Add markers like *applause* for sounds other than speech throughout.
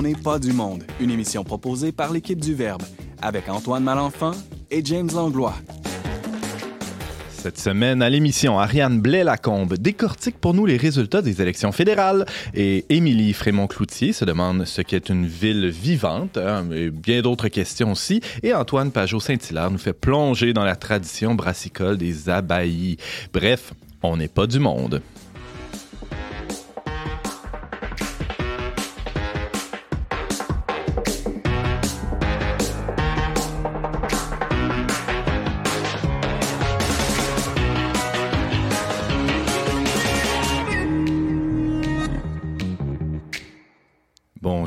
On n'est pas du monde, une émission proposée par l'équipe du Verbe, avec Antoine Malenfant et James Langlois. Cette semaine, à l'émission, Ariane Blais-Lacombe décortique pour nous les résultats des élections fédérales et Émilie Frémont-Cloutier se demande ce qu'est une ville vivante, hein, et bien d'autres questions aussi. Et Antoine Pajot-Saint-Hilaire nous fait plonger dans la tradition brassicole des abbayes. Bref, on n'est pas du monde.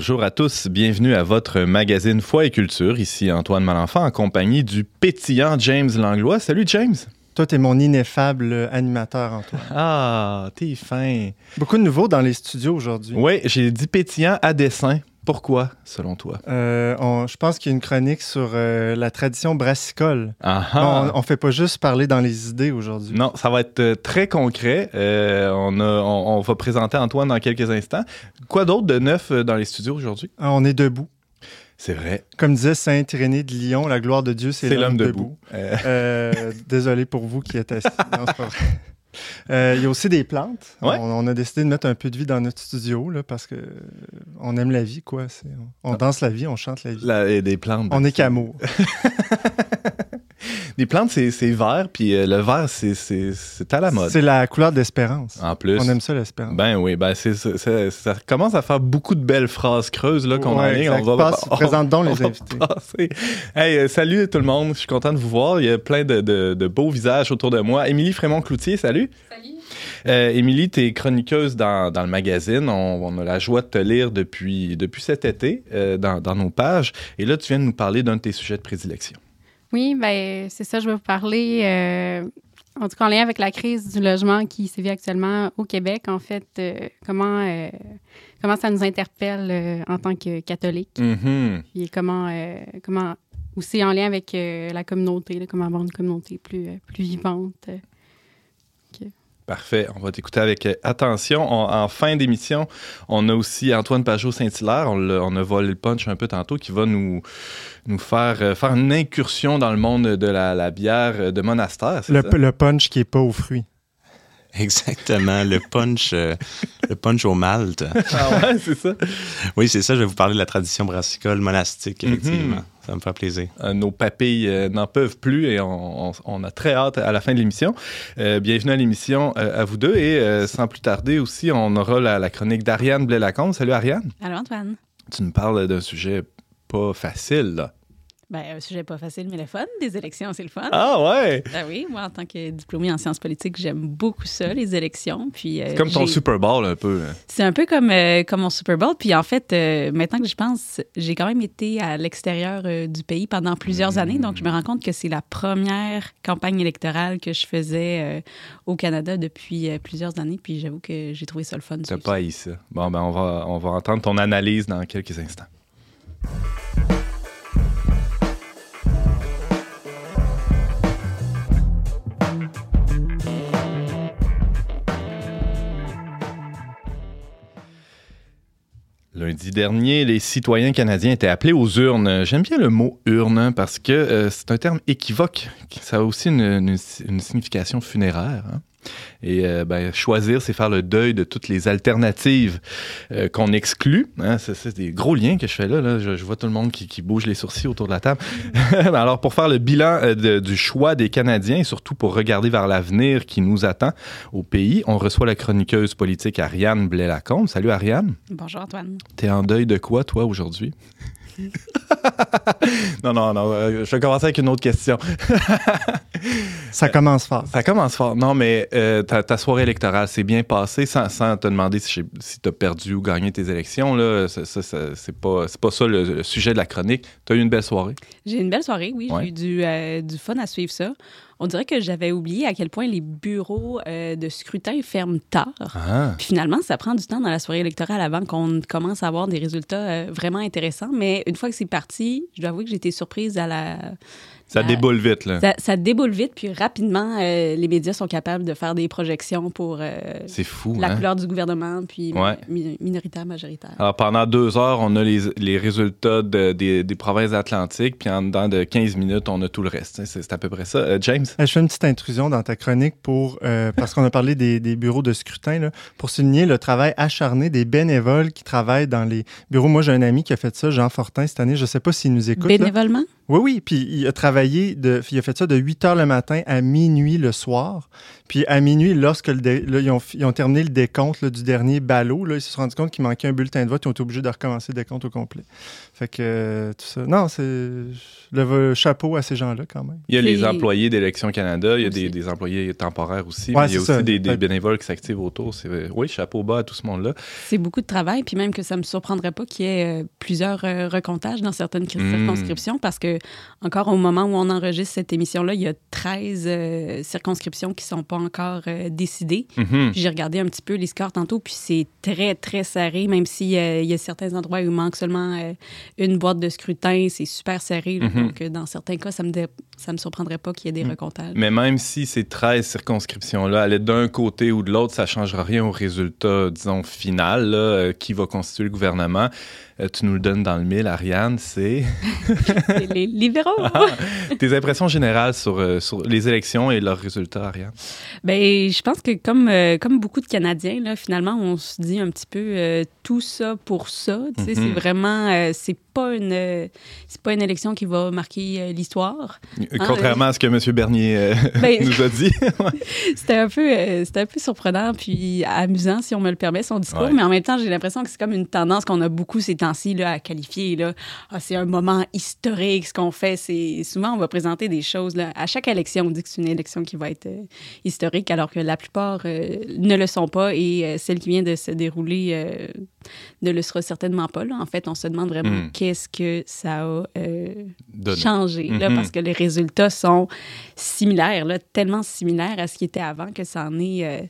Bonjour à tous, bienvenue à votre magazine Foi et Culture. Ici Antoine Malenfant en compagnie du pétillant James Langlois. Salut James. Toi, t'es mon ineffable animateur, Antoine. Ah, t'es fin. Beaucoup de nouveaux dans les studios aujourd'hui. Oui, j'ai dit pétillant à dessin. Pourquoi, selon toi? Euh, on- je pense qu'il y a une chronique sur euh, la tradition brassicole. Ah, on, on fait pas juste parler dans les idées aujourd'hui. Non, ça va être euh, très concret. Euh, on, a- on- on va présenter Antoine dans quelques instants. Quoi d'autre de neuf dans les studios aujourd'hui? Ah, On est debout. C'est vrai. Comme disait Saint Irénée de Lyon, la gloire de Dieu, c'est l'homme debout. debout. Désolé pour vous qui êtes assis. Non, *laughs* Euh, Il y a aussi des plantes. Ouais. On, on a décidé de mettre un peu de vie dans notre studio là, parce que euh, on aime la vie, quoi. On, on danse la vie, on chante la vie. la- et des plantes. On est qu'amour. *laughs* Des plantes, c'est vert, puis euh, le vert, c'est- à la mode. C'est la couleur d'espérance. En plus. On aime ça, l'espérance. Ben oui, ben c'est, c'est- c'est- ça commence à faire beaucoup de belles phrases creuses là, qu'on Ouais, a exact. Passe- présente donc *laughs* les invités. Hey, euh, salut tout le monde, je suis content de vous voir. Il y a plein de, de- de beaux visages autour de moi. Émilie Frémont-Cloutier, salut. Salut. Euh, Émilie, tu es chroniqueuse dans, dans le magazine. On, on a la joie de te lire depuis, depuis cet été euh, dans, dans nos pages. Et là, tu viens de nous parler d'un de tes sujets de prédilection. Oui, ben c'est ça, je vais vous parler, euh, en tout cas en lien avec la crise du logement qui sévit actuellement au Québec, en fait, euh, comment, euh, comment ça nous interpelle en tant que catholiques, Mhm. puis comment, comment aussi en lien avec la communauté, là, comment avoir une communauté plus, plus vivante. Parfait. On va t'écouter avec euh, attention. On- en fin d'émission, on a aussi Antoine Pajot-Saint-Hilaire. On, a volé le punch un peu tantôt, qui va nous, nous faire, euh, faire une incursion dans le monde de la, la bière de monastère. Le, ça? le punch qui est pas aux fruits. Exactement, le punch, euh, le punch au malt. Ah ouais, c'est ça. Oui, c'est ça, je vais vous parler de la tradition brassicole monastique, Mhm. effectivement. Ça me fait plaisir. Euh, nos papilles euh, n'en peuvent plus et on, on- on a très hâte à la fin de l'émission. Euh, bienvenue à l'émission euh, à vous deux et euh, sans plus tarder aussi, on aura la, la chronique d'Ariane Blais-Lacombe. Salut Ariane. Allô, Antoine? Tu nous parles d'un sujet pas facile, là. Ben, un sujet pas facile, mais le fun. Des élections, c'est le fun. Ah ouais! Ben oui, moi, en tant que diplômée en sciences politiques, j'aime beaucoup ça, les élections. Puis, euh, C'est comme ton Super Bowl un peu. hein. C'est un peu comme, euh, comme mon Super Bowl. Puis en fait, euh, maintenant que je pense, j'ai quand même été à l'extérieur euh, du pays pendant plusieurs années. Donc, je me rends compte que c'est la première campagne électorale que je faisais au Canada depuis plusieurs années. Puis j'avoue que j'ai trouvé ça le fun. T'as pas haï ça. Bon, ben, on va, on va entendre ton analyse dans quelques instants. Lundi dernier, les citoyens canadiens étaient appelés aux urnes. J'aime bien le mot urne hein, parce que euh, c'est un terme équivoque. Ça a aussi une, signification funéraire. hein. Et euh, ben, choisir, c'est faire le deuil de toutes les alternatives euh, qu'on exclut. Hein, c'est, des gros liens que je fais là. là. Je, je vois tout le monde qui, qui bouge les sourcils autour de la table. *laughs* Alors, pour faire le bilan euh, de- du choix des Canadiens et surtout pour regarder vers l'avenir qui nous attend au pays, on reçoit la chroniqueuse politique Ariane Blais-Lacombe. Salut Ariane. Bonjour, Antoine. T'es en deuil de quoi, toi, aujourd'hui? Non, non, non. euh, je vais commencer avec une autre question. *laughs* Ça commence fort. Ça commence fort. Non, mais euh, ta, ta soirée électorale s'est bien passée sans, sans te demander si, si tu as perdu ou gagné tes élections. Là. Ça, ça, ça, c'est, pas, c'est pas ça le, le sujet de la chronique. Tu as eu une belle soirée? J'ai eu une belle soirée, oui. Ouais. J'ai eu du, euh, du fun à suivre ça. On dirait que j'avais oublié à quel point les bureaux euh, de scrutin ferment tard. Ah. Puis finalement, ça prend du temps dans la soirée électorale avant qu'on commence à avoir des résultats euh, vraiment intéressants. Mais une fois que c'est parti, je dois avouer que été surprise à la Ça Euh, déboule vite, là. Ça, ça déboule vite, puis rapidement, euh, les médias sont capables de faire des projections pour euh, fou, la hein? couleur du gouvernement, puis Ouais. mi- minoritaire, majoritaire. Alors, pendant deux heures, on a les, les résultats de- des, des provinces atlantiques, puis en dedans de 15 minutes, on a tout le reste. C'est c'est à peu près ça. Euh, James? Je fais une petite intrusion dans ta chronique pour euh, parce qu'on a parlé des, des bureaux de scrutin là, pour souligner le travail acharné des bénévoles qui travaillent dans les bureaux. Moi, j'ai un ami qui a fait ça, Jean Fortin, cette année. Je ne sais pas s'il nous écoute. là. Oui, oui. Puis il a travaillé, de, il a fait ça de 8 heures le matin à minuit le soir. Puis à minuit, lorsque le dé- là, ils, ont, ils ont terminé le décompte là, du dernier ballot, là, ils se sont rendus compte qu'il manquait un bulletin de vote. Ils ont été obligés de recommencer le décompte au complet. Fait que euh, tout ça. Non, c'est le chapeau à ces gens-là quand même. Il y a les employés d'Élection Canada, il y a des, employés temporaires aussi, Ouais, mais il y a aussi ça. des, bénévoles qui s'activent autour. C'est- Oui, chapeau bas à tout ce monde-là. C'est beaucoup de travail, puis même que ça me surprendrait pas qu'il y ait euh, plusieurs euh, recomptages dans certaines cir- Mm. circonscriptions, parce que encore au moment où on enregistre cette émission-là, il y a 13 euh, circonscriptions qui sont pas encore euh, décidées. Mhm. Puis J'ai regardé un petit peu les scores tantôt, puis c'est très, très serré, même s'il y a certains endroits où il manque seulement euh, une boîte de scrutin, c'est super serré. là. Mhm. Donc, euh, dans certains cas, ça me, dé- ça me surprendrait pas qu'il y ait des Mm. recomptages. Mais même si ces 13 circonscriptions-là allaient d'un côté ou de l'autre, ça ne changera rien au résultat, disons, final, là, euh, qui va constituer le gouvernement. Euh, tu nous le donnes dans le mille, Ariane, c'est *laughs* les libéraux! tes impressions générales sur, euh, sur les élections et leurs résultats, Ariane? Ben, je pense que comme, euh, comme beaucoup de Canadiens, là, finalement, on se dit un petit peu euh, tout ça pour ça. Sais, Mhm. C'est vraiment, euh, c'est pas une, c'est pas une élection qui va marquer l'histoire. Contrairement à ce que M. Bernier *laughs* Ben- nous a dit. *laughs* C'était un peu, c'était un peu surprenant puis amusant, si on me le permet, son discours. Ouais. Mais en même temps, j'ai l'impression que c'est comme une tendance qu'on a beaucoup ces temps-ci à qualifier. Là. Ah, c'est un moment historique, ce qu'on fait. C'est souvent on va présenter des choses. Là. À chaque élection, on dit que c'est une élection qui va être euh, historique, alors que la plupart euh, ne le sont pas. Et euh, celle qui vient de se dérouler ne le sera certainement pas. Là. En fait, on se demande vraiment Mm. qu'est-ce que ça a changé, là, Mhm. parce que les résultats sont similaires, là, tellement similaires à ce qui était avant que ça en est,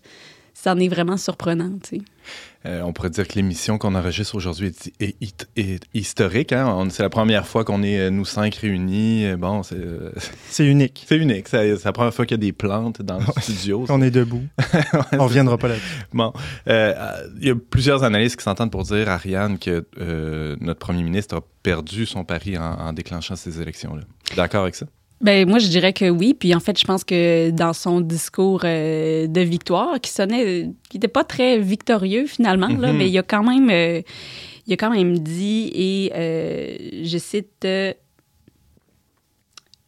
ça en est vraiment surprenant. tu sais. Euh, on pourrait dire que l'émission qu'on enregistre aujourd'hui est, est- est- est historique. Hein? C'est la première fois qu'on est, euh, nous cinq, réunis. Euh, Bon, c'est euh, *laughs* C'est unique. c'est unique. C'est la première fois qu'il y a des plantes dans le studio. *laughs* On est debout. *laughs* On reviendra pas là-dessus. Bon, euh, il y a plusieurs analystes qui s'entendent pour dire, Ariane, que euh, notre premier ministre a perdu son pari en, en déclenchant ces élections-là. D'accord avec ça? Ben, moi, je dirais que oui. Puis en fait, je pense que dans son discours euh, de victoire, qui sonnait, qui n'était pas très victorieux finalement, là, Mhm. mais il a quand même, euh, il a quand même dit, et euh, je cite. euh,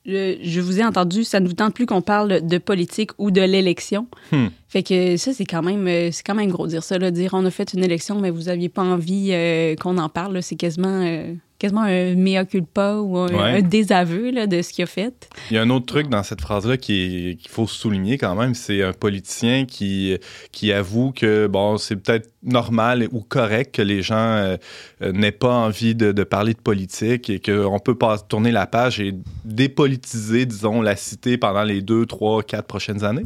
je, je vous ai entendu, ça ne vous tente plus qu'on parle de politique ou de l'élection. Hmm. Fait que ça, c'est quand même euh, c'est quand même gros dire ça, là, dire on a fait une élection, mais vous n'aviez pas envie euh, qu'on en parle. C'est quasiment, euh, quasiment un mea culpa ou un, Ouais. un désaveu là, de ce qu'il a fait. Il y a un autre truc dans cette phrase-là qu'il faut souligner quand même, c'est un politicien qui, qui avoue que bon, c'est peut-être normal ou correct que les gens euh, n'aient pas envie de, de parler de politique et qu'on peut pas tourner la page et dépolitiser, disons, la cité pendant les deux, trois, quatre prochaines années?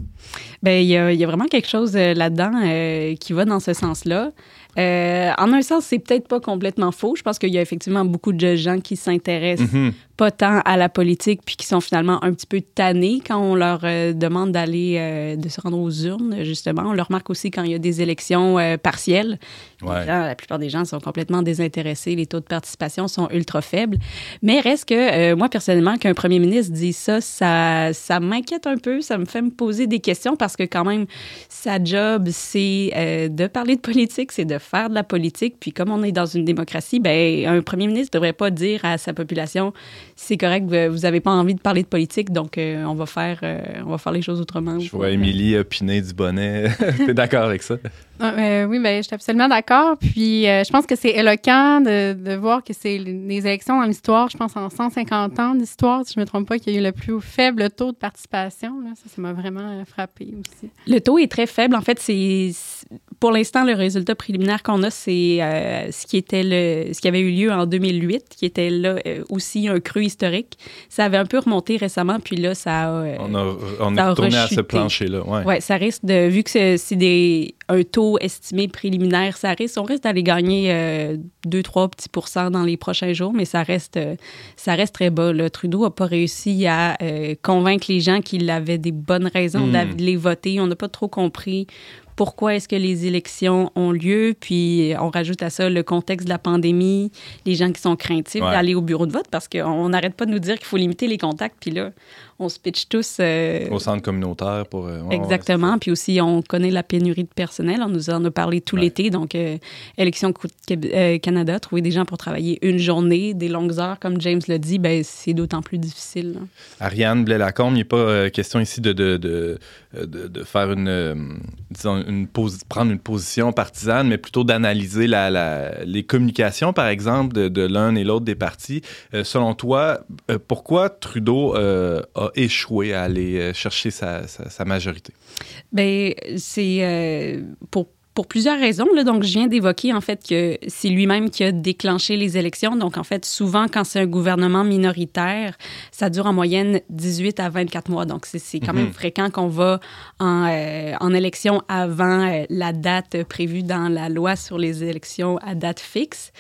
Il y a, il y a vraiment quelque chose euh, là-dedans euh, qui va dans ce sens-là. Euh, en un sens, c'est peut-être pas complètement faux. Je pense qu'il y a effectivement beaucoup de gens qui s'intéressent Mhm. Pas tant à la politique puis qui sont finalement un petit peu tannés quand on leur euh, demande d'aller euh, de se rendre aux urnes justement. On le remarque aussi quand il y a des élections euh, partielles. Ouais. Gens, la plupart des gens sont complètement désintéressés les taux de participation sont ultra faibles. Mais reste que moi personnellement qu'un premier ministre dise ça ça ça m'inquiète un peu ça me fait me poser des questions parce que quand même sa job c'est de parler de politique c'est de faire de la politique. Puis comme on est dans une démocratie ben un premier ministre devrait pas dire à sa population c'est correct, vous- n'avez pas envie de parler de politique, donc euh, on, va faire, euh, on va faire les choses autrement. Je vois Émilie opiner du bonnet. *laughs* T'es d'accord avec ça? Ah, euh, oui, ben, je suis absolument d'accord. Puis, euh, je pense que c'est éloquent de, de voir que c'est les élections dans l'histoire, je pense en 150 ans d'histoire, si je ne me trompe pas, qu'il y a eu le plus faible taux de participation. Là. Ça, ça m'a vraiment frappé aussi. Le taux est très faible. En fait, c'est pour l'instant le résultat préliminaire qu'on a, c'est euh, ce qui était le, ce qui avait eu lieu en 2008, qui était là euh, aussi un creux historique. Ça avait un peu remonté récemment, puis là, ça a, euh, On, a, on Ça est a retourné à ce plancher-là. Ouais. Ouais, ça risque de, vu que c'est des, un taux estimé préliminaire, ça risque, on risque d'aller gagner 2-3 petits pourcents dans les prochains jours, mais ça reste, ça reste très bas. Là. Trudeau n'a pas réussi à convaincre les gens qu'il avait des bonnes raisons Hmm. d'aller voter. On n'a pas trop compris pourquoi est-ce que les élections ont lieu, puis on rajoute à ça le contexte de la pandémie, les gens qui sont craintifs Ouais. d'aller au bureau de vote parce qu'on n'arrête pas de nous dire qu'il faut limiter les contacts, puis là, on se pitch tous. euh, Au centre communautaire pour. euh, ouais, ouais, Exactement. Puis aussi, on connaît la pénurie de personnel. On nous en a parlé tout Ouais. l'été. Donc, euh, Élection euh, Canada, trouver des gens pour travailler une journée, des longues heures, comme James l'a dit, ben, c'est d'autant plus difficile. là. Ariane Blais-Lacombe, il n'est pas question ici de, de, de, de- faire une, disons, une posi- prendre une position partisane, mais plutôt d'analyser la, la- les communications, par exemple, de, l'un et l'autre des partis. Selon toi, pourquoi Trudeau euh, a échoué à aller euh, chercher sa, majorité? Ben, c'est euh, pour pour plusieurs raisons. Là. Donc, je viens d'évoquer en fait que c'est lui-même qui a déclenché les élections. Donc, en fait, souvent, quand c'est un gouvernement minoritaire, ça dure en moyenne 18 à 24 mois. Donc, c'est, quand même Mhm. fréquent qu'on va en, euh, en élection avant euh, la date prévue dans la loi sur les élections à date fixe.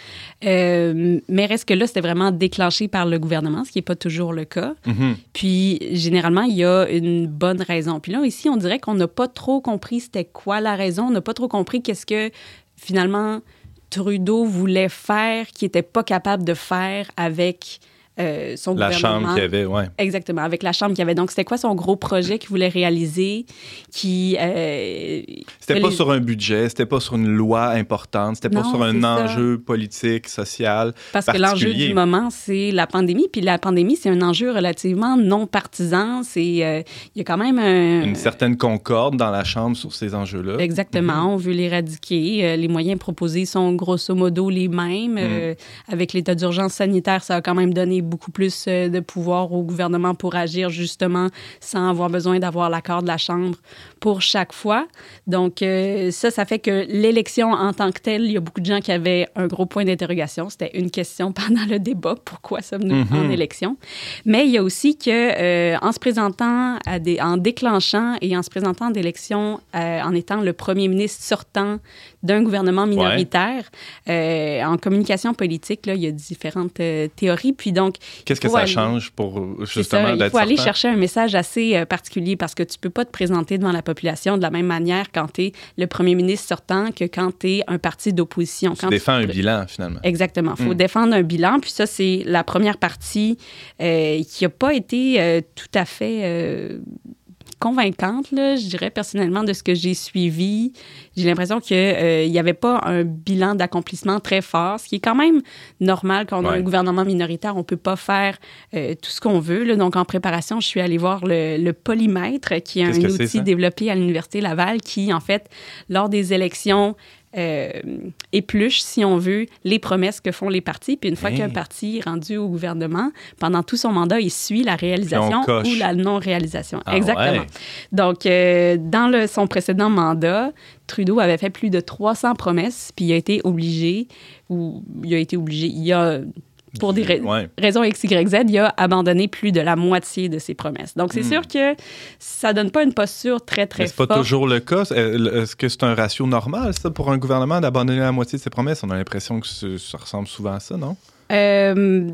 Euh, mais reste que là, c'était vraiment déclenché par le gouvernement, ce qui n'est pas toujours le cas. Mhm. Puis, généralement, il y a une bonne raison. Puis là, ici, on dirait qu'on n'a pas trop compris c'était quoi la raison. On n'a pas trop compris qu'est-ce que, finalement, Trudeau voulait faire, qu'il n'était pas capable de faire avec euh, son La gouvernement. chambre qu'il y avait, ouais. Exactement, avec la chambre qu'il y avait. Donc, c'était quoi son gros projet qu'il voulait réaliser, qui... euh, C'était pas les- sur un budget, c'était pas sur une loi importante, c'était pas sur un ça. enjeu politique, social. Parce que l'enjeu du moment, c'est la pandémie. Puis la pandémie, c'est un enjeu relativement non partisan. C'est, euh, il y a quand même un, Une certaine concorde dans la Chambre sur ces enjeux-là. Exactement, on veut l'éradiquer. Les moyens proposés sont grosso modo les mêmes. Euh, avec l'état d'urgence sanitaire, ça a quand même donné beaucoup plus euh, de pouvoir au gouvernement pour agir justement sans avoir besoin d'avoir l'accord de la Chambre pour chaque fois. Donc euh, ça, ça fait que l'élection en tant que telle, il y a beaucoup de gens qui avaient un gros point d'interrogation. C'était une question *laughs* pendant le débat, pourquoi sommes-nous Mhm. en élection? Mais il y a aussi que euh, en se présentant à des, en déclenchant et en se présentant d'élections, euh, en étant le premier ministre sortant d'un gouvernement minoritaire, euh, en communication politique, là, il y a différentes théories. Puis donc, Qu'est-ce que ça aller- change pour justement ça, il d'être faut aller chercher un message assez particulier parce que tu peux pas te présenter devant la population de la même manière quand tu es le premier ministre sortant que quand tu es un parti d'opposition. Tu défends un bilan, finalement. Exactement. Il faut Mm. défendre un bilan. Puis ça, c'est la première partie euh, qui n'a pas été euh, tout à fait euh, convaincante, là, je dirais personnellement, de ce que j'ai suivi. J'ai l'impression qu'il n'y avait pas un bilan d'accomplissement très fort, ce qui est quand même normal quand on a un gouvernement minoritaire. On ne peut pas faire euh, tout ce qu'on veut. là. Donc, en préparation, je suis allée voir le, le polymètre, qui est un outil développé à l'Université Laval, qui, en fait, lors des élections, euh, épluche, si on veut, les promesses que font les partis. Puis une fois Hey. qu'un parti est rendu au gouvernement, pendant tout son mandat, il suit la réalisation ou la non-réalisation. Ah Exactement. ouais. Donc, euh, dans le, son précédent mandat, Trudeau avait fait plus de 300 promesses, puis il a été obligé, ou il a été obligé, il a, pour des ra- Ouais. raisons X, Y, Z, il a abandonné plus de la moitié de ses promesses. Donc, c'est Hmm. sûr que ça donne pas une posture très, très Mais c'est pas forte. toujours le cas. Euh, Est-ce que c'est un ratio normal, ça, pour un gouvernement d'abandonner la moitié de ses promesses? On a l'impression que ça ressemble souvent à ça, non? Euh,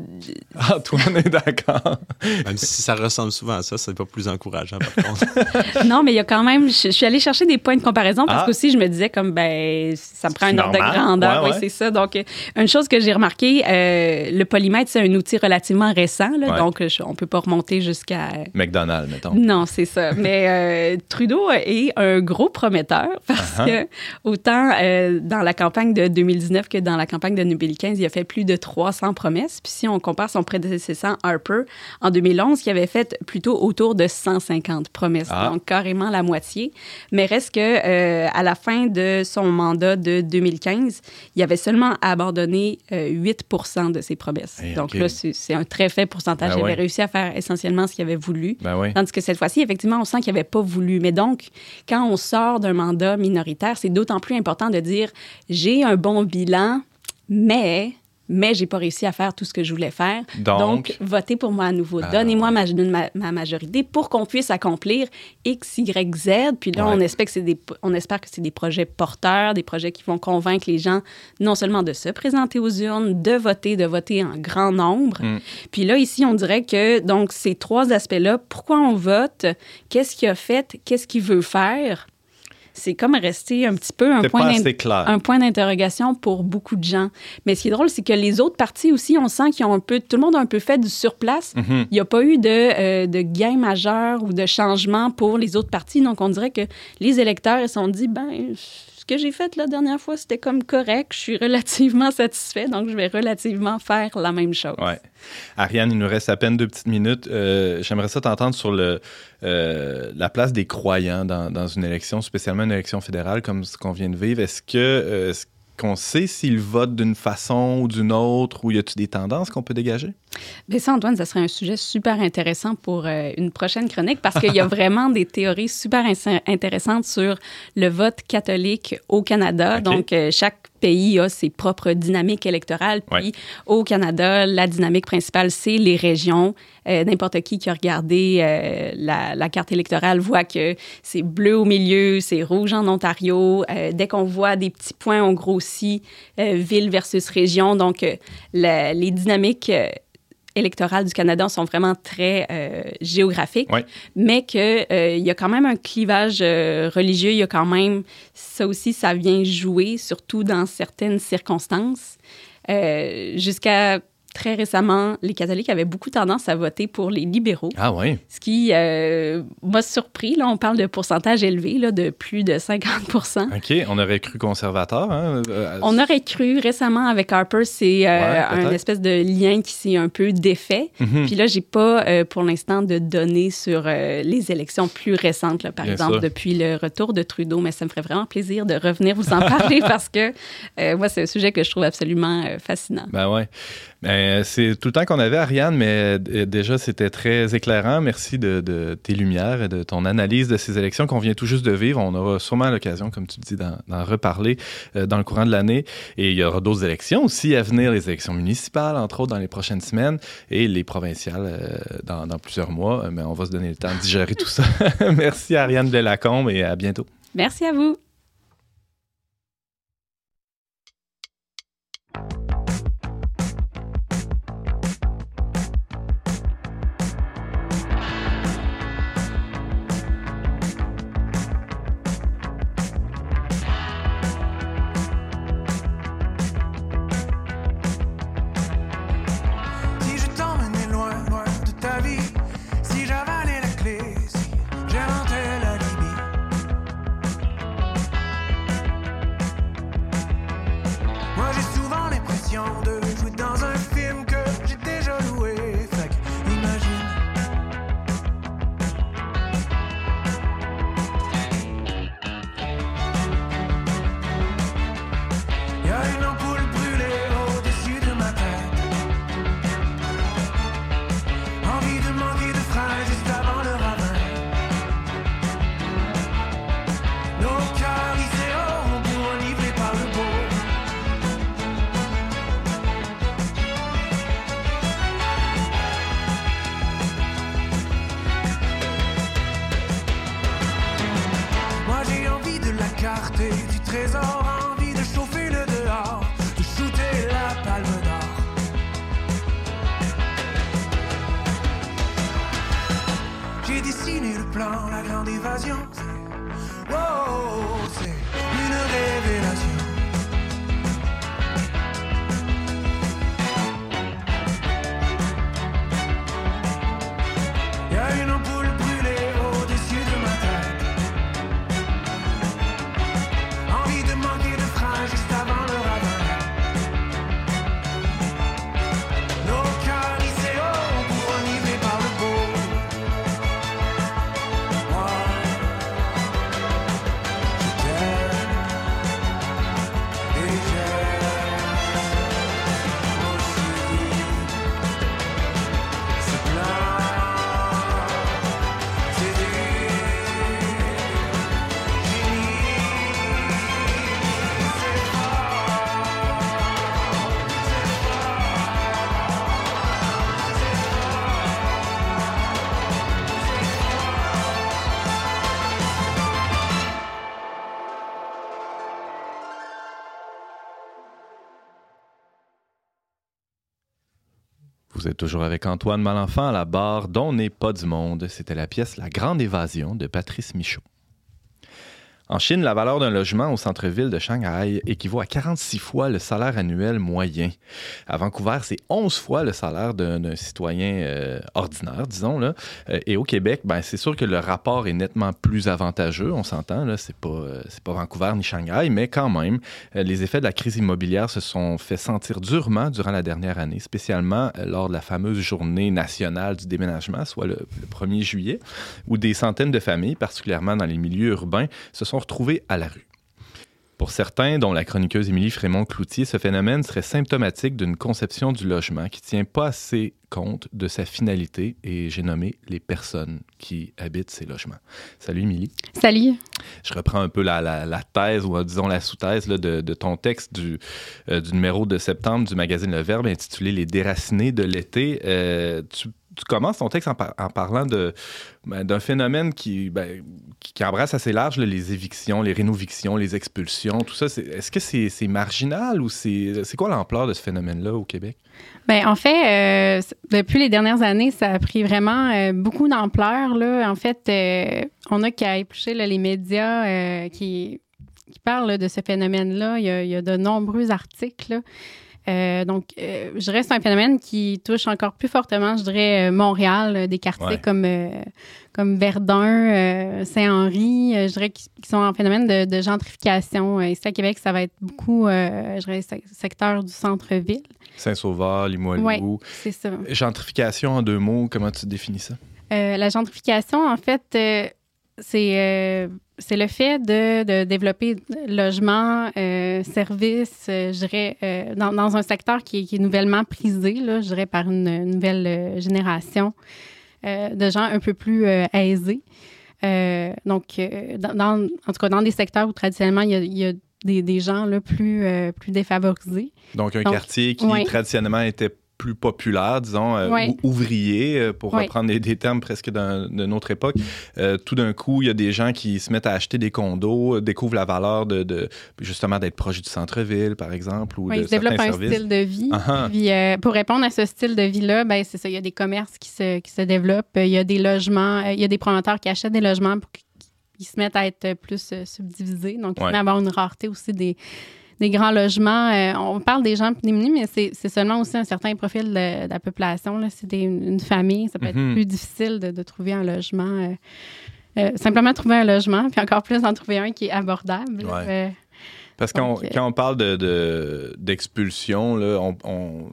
Ah, toi, on est d'accord. Même si ça ressemble souvent à ça, c'est pas plus encourageant, par contre. *laughs* non, mais il y a quand même. Je, je suis allée chercher des points de comparaison parce Ah. qu'aussi, je me disais, comme, ben, ça me prend un ordre de grandeur. Ouais, oui, ouais. c'est ça. Donc, euh, une chose que j'ai remarqué, euh, le polymètre, c'est un outil relativement récent. là, Ouais. Donc, je- on peut pas remonter jusqu'à. McDonald's, mettons. Non, c'est ça. *laughs* Mais euh, Trudeau est un gros prometteur *laughs* parce Uh-huh. que autant euh, dans la campagne de 2019 que dans la campagne de 2015, il a fait plus de 300 promesses. Puis si on compare son prédécesseur Harper en 2011, qui avait fait plutôt autour de 150 promesses, Ah. donc carrément la moitié. Mais reste que euh, à la fin de son mandat de 2015, il avait seulement abandonné euh, 8% de ses promesses. Eh, donc là, c'est un très faible pourcentage. Ben il ouais. avait réussi à faire essentiellement ce qu'il avait voulu. Ben. Tandis que cette fois-ci, effectivement, on sent qu'il n'avait pas voulu. Mais donc, quand on sort d'un mandat minoritaire, c'est d'autant plus important de dire j'ai un bon bilan, mais mais j'ai pas réussi à faire tout ce que je voulais faire. Donc, votez pour moi à nouveau. Ah, Donnez-moi ma, ma, ma majorité pour qu'on puisse accomplir X, Y, Z. Puis là, Ouais. on, espère que c'est des, on espère que c'est des projets porteurs, des projets qui vont convaincre les gens non seulement de se présenter aux urnes, de voter, de voter en grand nombre. Mm. Puis là, ici, on dirait que, donc, ces trois aspects-là, pourquoi on vote, qu'est-ce qu'il a fait, qu'est-ce qu'il veut faire, c'est comme resté un petit peu un point un point d'interrogation pour beaucoup de gens. Mais ce qui est drôle, c'est que les autres partis aussi, on sent qu'ils ont un peu, tout le monde a un peu fait du surplace. Mhm. Il n'y a pas eu de, euh, de gain majeur ou de changement pour les autres partis. Donc, on dirait que les électeurs, ils se sont dit, ben, que j'ai fait la dernière fois, c'était comme correct. Je suis relativement satisfait, donc je vais relativement faire la même chose. Ariane, il nous reste à peine deux petites minutes. Euh, J'aimerais ça t'entendre sur le, euh, la place des croyants dans, dans une élection, spécialement une élection fédérale comme ce qu'on vient de vivre. Est-ce que euh, qu'on sait s'ils votent d'une façon ou d'une autre, ou y a-t-il des tendances qu'on peut dégager? Mais ça, Antoine, ça serait un sujet super intéressant pour euh, une prochaine chronique parce qu'il y a *laughs* vraiment des théories super intéressantes sur le vote catholique au Canada. Donc, euh, chaque pays a ses propres dynamiques électorales. Puis, Ouais. au Canada, la dynamique principale, c'est les régions. Euh, N'importe qui qui a regardé la, la carte électorale voit que c'est bleu au milieu, c'est rouge en Ontario. Dès qu'on voit des petits points, on grossit ville versus région. Donc, la- les dynamiques électorales du Canada sont vraiment très euh, géographiques, Ouais. mais qu'il il y a quand même un clivage euh, religieux, il y a quand même, ça aussi, ça vient jouer, surtout dans certaines circonstances. Euh, Jusqu'à très récemment, les catholiques avaient beaucoup tendance à voter pour les libéraux, Ah oui. ce qui euh, m'a surpris. Là, on parle de pourcentage élevé, là, de plus de 50 OK. On aurait cru conservateur. Hein? Euh, on aurait cru récemment avec Harper, c'est euh, Ouais, un espèce de lien qui s'est un peu défait. mhm. Puis là, j'ai pas euh, pour l'instant de données sur les élections plus récentes, là, par Bien exemple sûr. depuis le retour de Trudeau, mais ça me ferait vraiment plaisir de revenir vous en parler *laughs* parce que moi, c'est un sujet que je trouve absolument fascinant. Ben ouais. Ben, c'est tout le temps qu'on avait, Ariane, mais euh, déjà, c'était très éclairant. Merci de, de tes lumières et de ton analyse de ces élections qu'on vient tout juste de vivre. On aura sûrement l'occasion, comme tu dis, d'en reparler euh, dans le courant de l'année. Et il y aura d'autres élections aussi à venir, les élections municipales, entre autres, dans les prochaines semaines, et les provinciales euh, dans, dans plusieurs mois. Mais on va se donner le temps de digérer tout ça. *laughs* Merci, Ariane Delacombe, et à bientôt. Merci à vous. Toujours avec Antoine Malenfant à la barre dont n'est pas du monde. C'était la pièce La Grande Évasion de Patrice Michaud. En Chine, la valeur d'un logement au centre-ville de Shanghai équivaut à 46 fois le salaire annuel moyen. À Vancouver, c'est 11 fois le salaire d'un citoyen euh, ordinaire, disons. Là. Euh, et au Québec, ben, c'est sûr que le rapport est nettement plus avantageux, on s'entend. C'est pas, euh, pas Vancouver ni Shanghai, mais quand même, euh, les effets de la crise immobilière se sont fait sentir durement durant la dernière année, spécialement lors de la fameuse journée nationale du déménagement, soit le, le 1er juillet, où des centaines de familles, particulièrement dans les milieux urbains, se sont retrouvées à la rue. Pour certains, dont la chroniqueuse Émilie Frémont-Cloutier, ce phénomène serait symptomatique d'une conception du logement qui ne tient pas assez compte de sa finalité, et j'ai nommé les personnes qui habitent ces logements. Salut Émilie. Salut. Je reprends un peu la, la- la thèse, ou disons la sous-thèse là, de, de ton texte du, euh, du numéro de septembre du magazine Le Verbe intitulé Les déracinés de l'été. Euh, tu, tu commences ton texte en, par- en parlant de, ben, d'un phénomène qui, ben, qui, qui embrasse assez large les évictions, les rénovictions, les expulsions, tout ça. Est-ce que c'est, marginal ou c'est, c'est quoi l'ampleur de ce phénomène-là au Québec? Ben, en fait, euh, depuis les dernières années, ça a pris vraiment euh, beaucoup d'ampleur. Là. En fait, euh, on a qu'à éplucher les médias qui, parlent de ce phénomène-là. Il y, a, de nombreux articles. Euh, donc, euh, je dirais que c'est un phénomène qui touche encore plus fortement, je dirais, euh, Montréal, des quartiers Ouais. comme, euh, comme Verdun, Saint-Henri, je dirais qui, sont en phénomène de, de gentrification. Ici à Québec, ça va être beaucoup, je dirais, sec- secteur du centre-ville. Saint-Sauveur, Limoilou. Ouais. C'est ça. Gentrification en deux mots, comment tu définis ça? La gentrification, en fait, c'est euh, c'est le fait de, de développer logements, euh, services, euh, je dirais, euh, dans, dans un secteur qui est, qui est nouvellement prisé, là, je dirais, par une, une nouvelle génération de gens un peu plus aisés. Donc, dans, dans- en tout cas, dans des secteurs où traditionnellement, il y a, il y a des, des gens là, plus, plus défavorisés. Donc, un Donc, quartier qui traditionnellement était plus populaire, disons, euh, ou ouvrier, euh, pour reprendre des, des termes presque d'une autre époque. Euh, tout d'un coup, il y a des gens qui se mettent à acheter des condos, euh, découvrent la valeur de, de- justement d'être proche du centre-ville, par exemple, ou Oui, de il se développe certains un services. style de vie. Ah ah. Puis, euh, pour répondre à ce style de vie-là, ben, c'est ça. Il y a des commerces qui se, qui se développent. Il y a des logements. Il y a des promoteurs qui achètent des logements pour qu'ils se mettent à être plus subdivisés. Donc, il Ouais. avoir une rareté aussi des, des grands logements. Euh, on parle des gens démunis, mais c'est c'est seulement aussi un certain profil de, de la population. là. C'est des- une, famille. Ça peut Mhm. être plus difficile de, de trouver un logement. euh, euh, simplement trouver un logement, puis encore plus en trouver un qui est abordable. Ouais. Parce euh, quand on parle de- de- d'expulsion, là, on, on-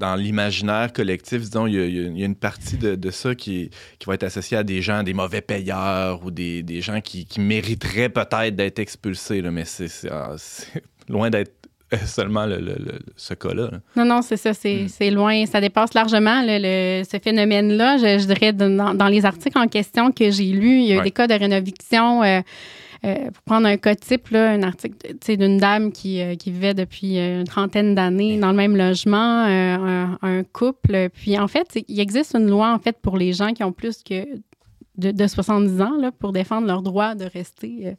dans l'imaginaire collectif, disons, il y a, il y une partie de, de ça qui, est- qui va être associée à des gens, des mauvais payeurs ou des, des gens qui, qui mériteraient peut-être d'être expulsés, là, mais c'est ah, *laughs* loin d'être *laughs* seulement le- le- le- ce cas-là. là. Non, non, c'est ça, c'est Mm. loin. Ça dépasse largement ce phénomène-là. Je, je dirais, dans, dans les articles en question que j'ai lus, il y a eu Ouais. des cas de rénoviction. euh, pour prendre un cas type, là, un article d'une dame qui, euh, qui vivait depuis euh, une trentaine d'années dans le même logement, euh, un, un couple. Puis en fait, il existe une loi en fait pour les gens qui ont plus que de, de 70 ans là, pour défendre leur droit de rester euh,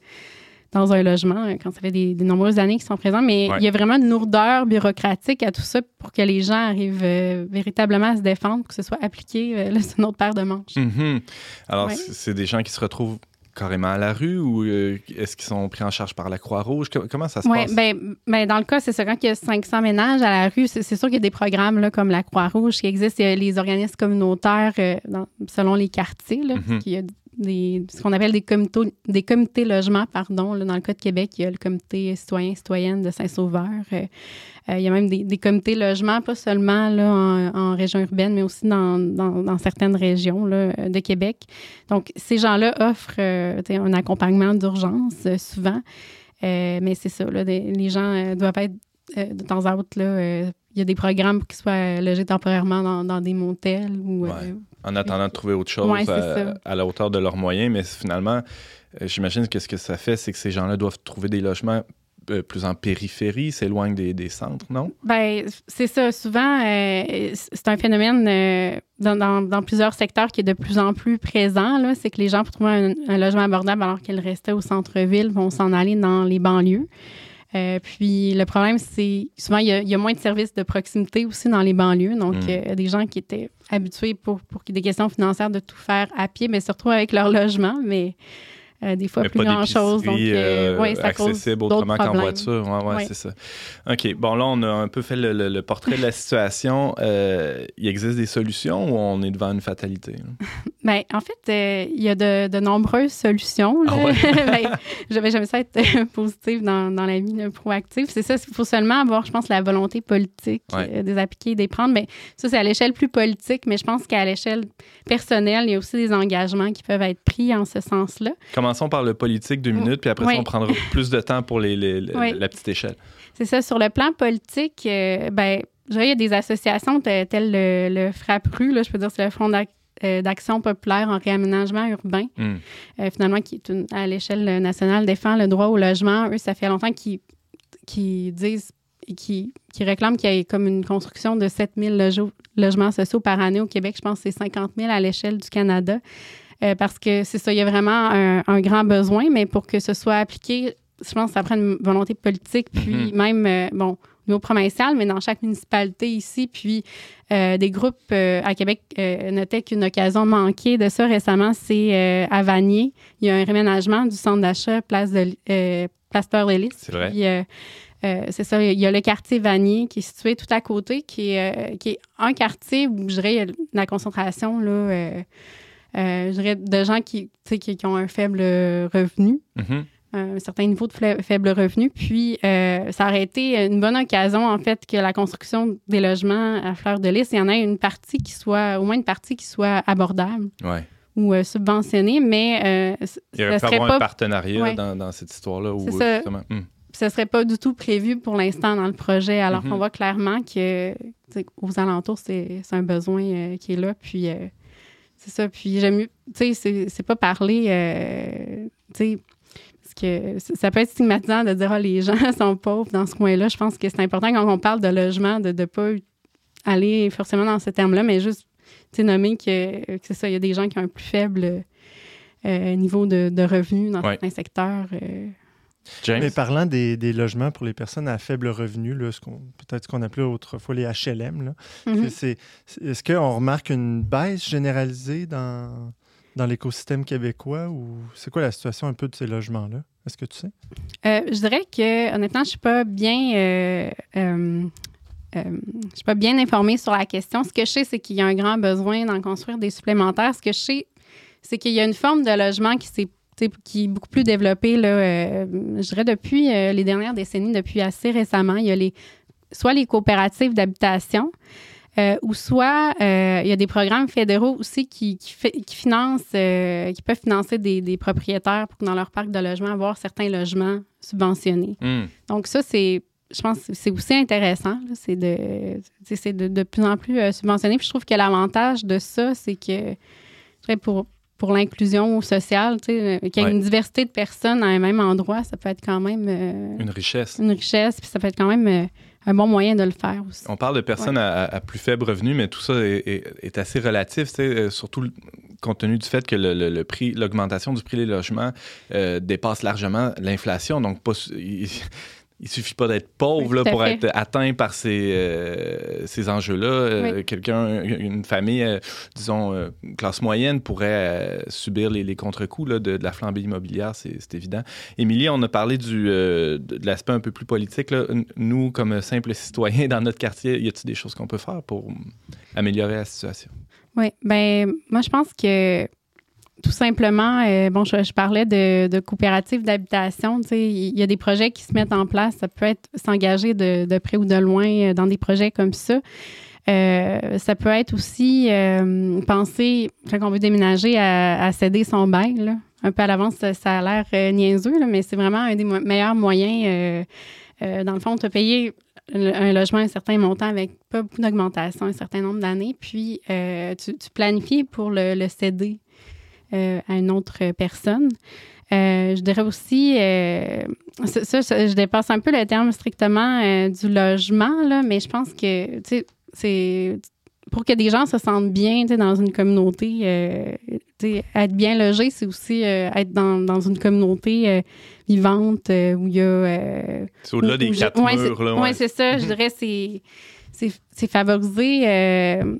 dans un logement euh, quand ça fait des, des nombreuses années qu'ils sont présents. Mais Ouais. il y a vraiment une lourdeur bureaucratique à tout ça pour que les gens arrivent euh, véritablement à se défendre, que ce soit appliqué. euh, là, c'est une autre paire de manches. Mhm. Alors, Ouais. c'est des gens qui se retrouvent carrément à la rue ou euh, est-ce qu'ils sont pris en charge par la Croix-Rouge? Co- Comment ça se passe? ben, ben, dans le cas, c'est ça, quand il y a 500 ménages à la rue, c'est sûr qu'il y a des programmes là, comme la Croix-Rouge qui existent. Il y a les organismes communautaires euh, dans- selon les quartiers. Là, Mhm. parce qu'il y a ce qu'on appelle des comités, des logements, pardon. Dans le cas de Québec, il y a le comité citoyen-citoyenne de Saint-Sauveur. Euh, euh, il y a même des, comités logements, pas seulement en, région urbaine, mais aussi dans, certaines régions là, de Québec. Donc, ces gens-là offrent euh, un accompagnement d'urgence euh, souvent. Euh, mais c'est ça, les gens euh, doivent être euh, de temps à autre, euh, il y a des programmes pour qu'ils soient euh, logés temporairement dans, des motels ou... euh. En attendant de trouver autre chose Ouais, à, la hauteur de leurs moyens, mais finalement, euh, j'imagine que ce que ça fait, c'est que ces gens-là doivent trouver des logements euh, plus en périphérie, s'éloignent des, des centres, non? Ben, c'est ça. Souvent, euh, c'est un phénomène euh, dans, dans- dans plusieurs secteurs qui est de plus en plus présent. C'est que les gens, pour trouver un, un logement abordable alors qu'ils restaient au centre-ville, vont s'en aller dans les banlieues. Euh, puis le problème, c'est souvent, il y, a, il y a moins de services de proximité aussi dans les banlieues. Donc, Mm. euh, des gens qui étaient habitués pour, pour des questions financières de tout faire à pied, mais surtout avec leur logement, mais euh, des fois Mais plus grand-chose. Donc, euh, euh, ouais, ça cause accessible autrement qu'en voiture. Ouais, ouais, Ouais. c'est ça. OK. Bon, là, on a un peu fait le, le- le portrait de la situation. Euh, il existe des solutions ou on est devant une fatalité? *laughs* Ben, en fait, il y a de, de nombreuses solutions. Ah? *laughs* Ben, J'avais jamais ça être positive dans, dans la vie, là, proactive. C'est ça, il faut seulement avoir, je pense, la volonté politique des appliquer, des prendre. Mais ça, c'est à l'échelle plus politique, mais je pense qu'à l'échelle personnelle, il y a aussi des engagements qui peuvent être pris en ce sens-là. Commençons par le politique, deux minutes, puis après Oui. ça, on prendra *laughs* plus de temps pour les, les- les- Oui. la petite échelle. C'est ça, sur le plan politique, euh, ben, je dirais, il y a des associations te- telles le, le FRAPRU, là, je peux dire, c'est le Fonds d'ac- euh, d'action populaire en réaménagement urbain. Hmm. euh, finalement, qui est une- à l'échelle nationale, défend le droit au logement. Eux, ça fait longtemps qu'ils disent et qui, qui réclament qu'il y ait comme une construction de 7 000 lojo- logements sociaux par année au Québec. Je pense que c'est 50 000 à l'échelle du Canada. Euh, parce que c'est ça, il y a vraiment un, un grand besoin, mais pour que ce soit appliqué, je pense que ça prend une volonté politique, puis Mhm. même, euh, bon, au niveau provincial, mais dans chaque municipalité ici, puis euh, des groupes à Québec notaient qu'une occasion manquée de ça récemment, c'est à Vanier. Il y a un réménagement du centre d'achat Place de Place Peur de Lys. C'est vrai. Puis, euh, c'est ça, il y a le quartier Vanier qui est situé tout à côté, qui est, euh, qui est un quartier où je dirais la concentration là, euh, je dirais de gens qui, qui, qui ont un faible revenu Mhm. un certain niveau de faible revenu. Puis, euh, ça aurait été une bonne occasion, en fait, que la construction des logements à Fleur de Lys, il y en ait une partie qui soit, au moins une partie qui soit abordable Ouais. ou euh, subventionnée, mais euh, Il aurait ça pu serait avoir un pas partenariat Ouais. dans, dans cette histoire-là. où, ça. justement, ce serait pas du tout prévu pour l'instant dans le projet, alors Mhm. qu'on voit clairement que aux alentours, c'est c'est un besoin euh, qui est là. Puis euh, c'est ça. Puis j'aime mieux, tu sais, c'est- pas parler, euh, tu sais, parce que ça peut être stigmatisant de dire, ah, les gens *laughs* sont pauvres dans ce coin-là. Je pense que c'est important quand on parle de logement de ne pas aller forcément dans ce terme-là, mais juste, tu sais, nommer que, que c'est ça, il y a des gens qui ont un plus faible euh, niveau de, de revenus dans Ouais. certains secteurs. euh, James? Mais parlant des, des logements pour les personnes à faible revenu, là, ce qu'on- peut-être ce qu'on appelait autrefois les HLM, là, mhm. c'est- c'est- est-ce qu'on remarque une baisse généralisée dans, dans l'écosystème québécois ou c'est quoi la situation un peu de ces logements-là? Est-ce que tu sais? Euh, je dirais que honnêtement, je suis pas bien, euh, euh, euh, je suis pas bien informée sur la question. Ce que je sais, c'est qu'il y a un grand besoin d'en construire des supplémentaires. Ce que je sais, c'est qu'il y a une forme de logement qui s'est qui est beaucoup plus développée, là, euh, je dirais depuis euh, les dernières décennies, depuis assez récemment. Il y a les, soit les coopératives d'habitation, euh, ou soit il y a des programmes fédéraux aussi qui, qui, fait- qui financent, qui peuvent financer des, des propriétaires pour que dans leur parc de logement, avoir certains logements subventionnés. Hmm. Donc ça, c'est, je pense que c'est aussi intéressant. C'est de, plus en plus subventionné. Puis je trouve que l'avantage de ça, c'est que je dirais, pour, pour l'inclusion sociale, tu sais, euh, qu'il y ait Ouais. une diversité de personnes à un même endroit, ça peut être quand même euh, Une richesse. une richesse, puis ça peut être quand même euh, un bon moyen de le faire aussi. On parle de personnes à, à plus faible revenu, mais tout ça est, est- est assez relatif, tu sais, surtout compte tenu du fait que le, le- le prix, l'augmentation du prix des logements euh, dépasse largement l'inflation. Donc, pas, *laughs* il, suffit pas d'être pauvre Oui, là, pour fait. être atteint par ces, euh, ces enjeux-là. Euh, Oui. Quelqu'un, une famille, euh, disons, classe moyenne, pourrait subir les, les contre-coups de, de la flambée immobilière, c'est évident. Émilie, on a parlé du, de, de l'aspect un peu plus politique. là. Nous, comme simples citoyens dans notre quartier, y a-t-il des choses qu'on peut faire pour améliorer la situation? Oui, ben moi je pense que tout simplement, euh, bon, je, parlais de, de coopératives d'habitation. Il y a des projets qui se mettent en place. Ça peut être s'engager de, de près ou de loin euh, dans des projets comme ça. Euh, ça peut être aussi penser, quand on veut déménager, à, céder son bail. Un peu à l'avance, ça, a l'air niaiseux, mais c'est vraiment un des meilleurs moyens. dans le fond, payé le- un logement à un certain montant avec pas beaucoup d'augmentation, un certain nombre d'années, puis tu, planifies pour le, le céder à une autre personne. Euh, je dirais aussi, euh, ça, je dépasse un peu le terme strictement euh, du logement, là, mais je pense que, tu sais, c'est pour que des gens se sentent bien dans une communauté, euh, être bien logé, c'est aussi euh, être dans, dans une communauté euh, vivante euh, où il y a. euh, C'est au-delà des quatre murs. ouais. c'est ça. Je dirais c'est c'est favoriser euh,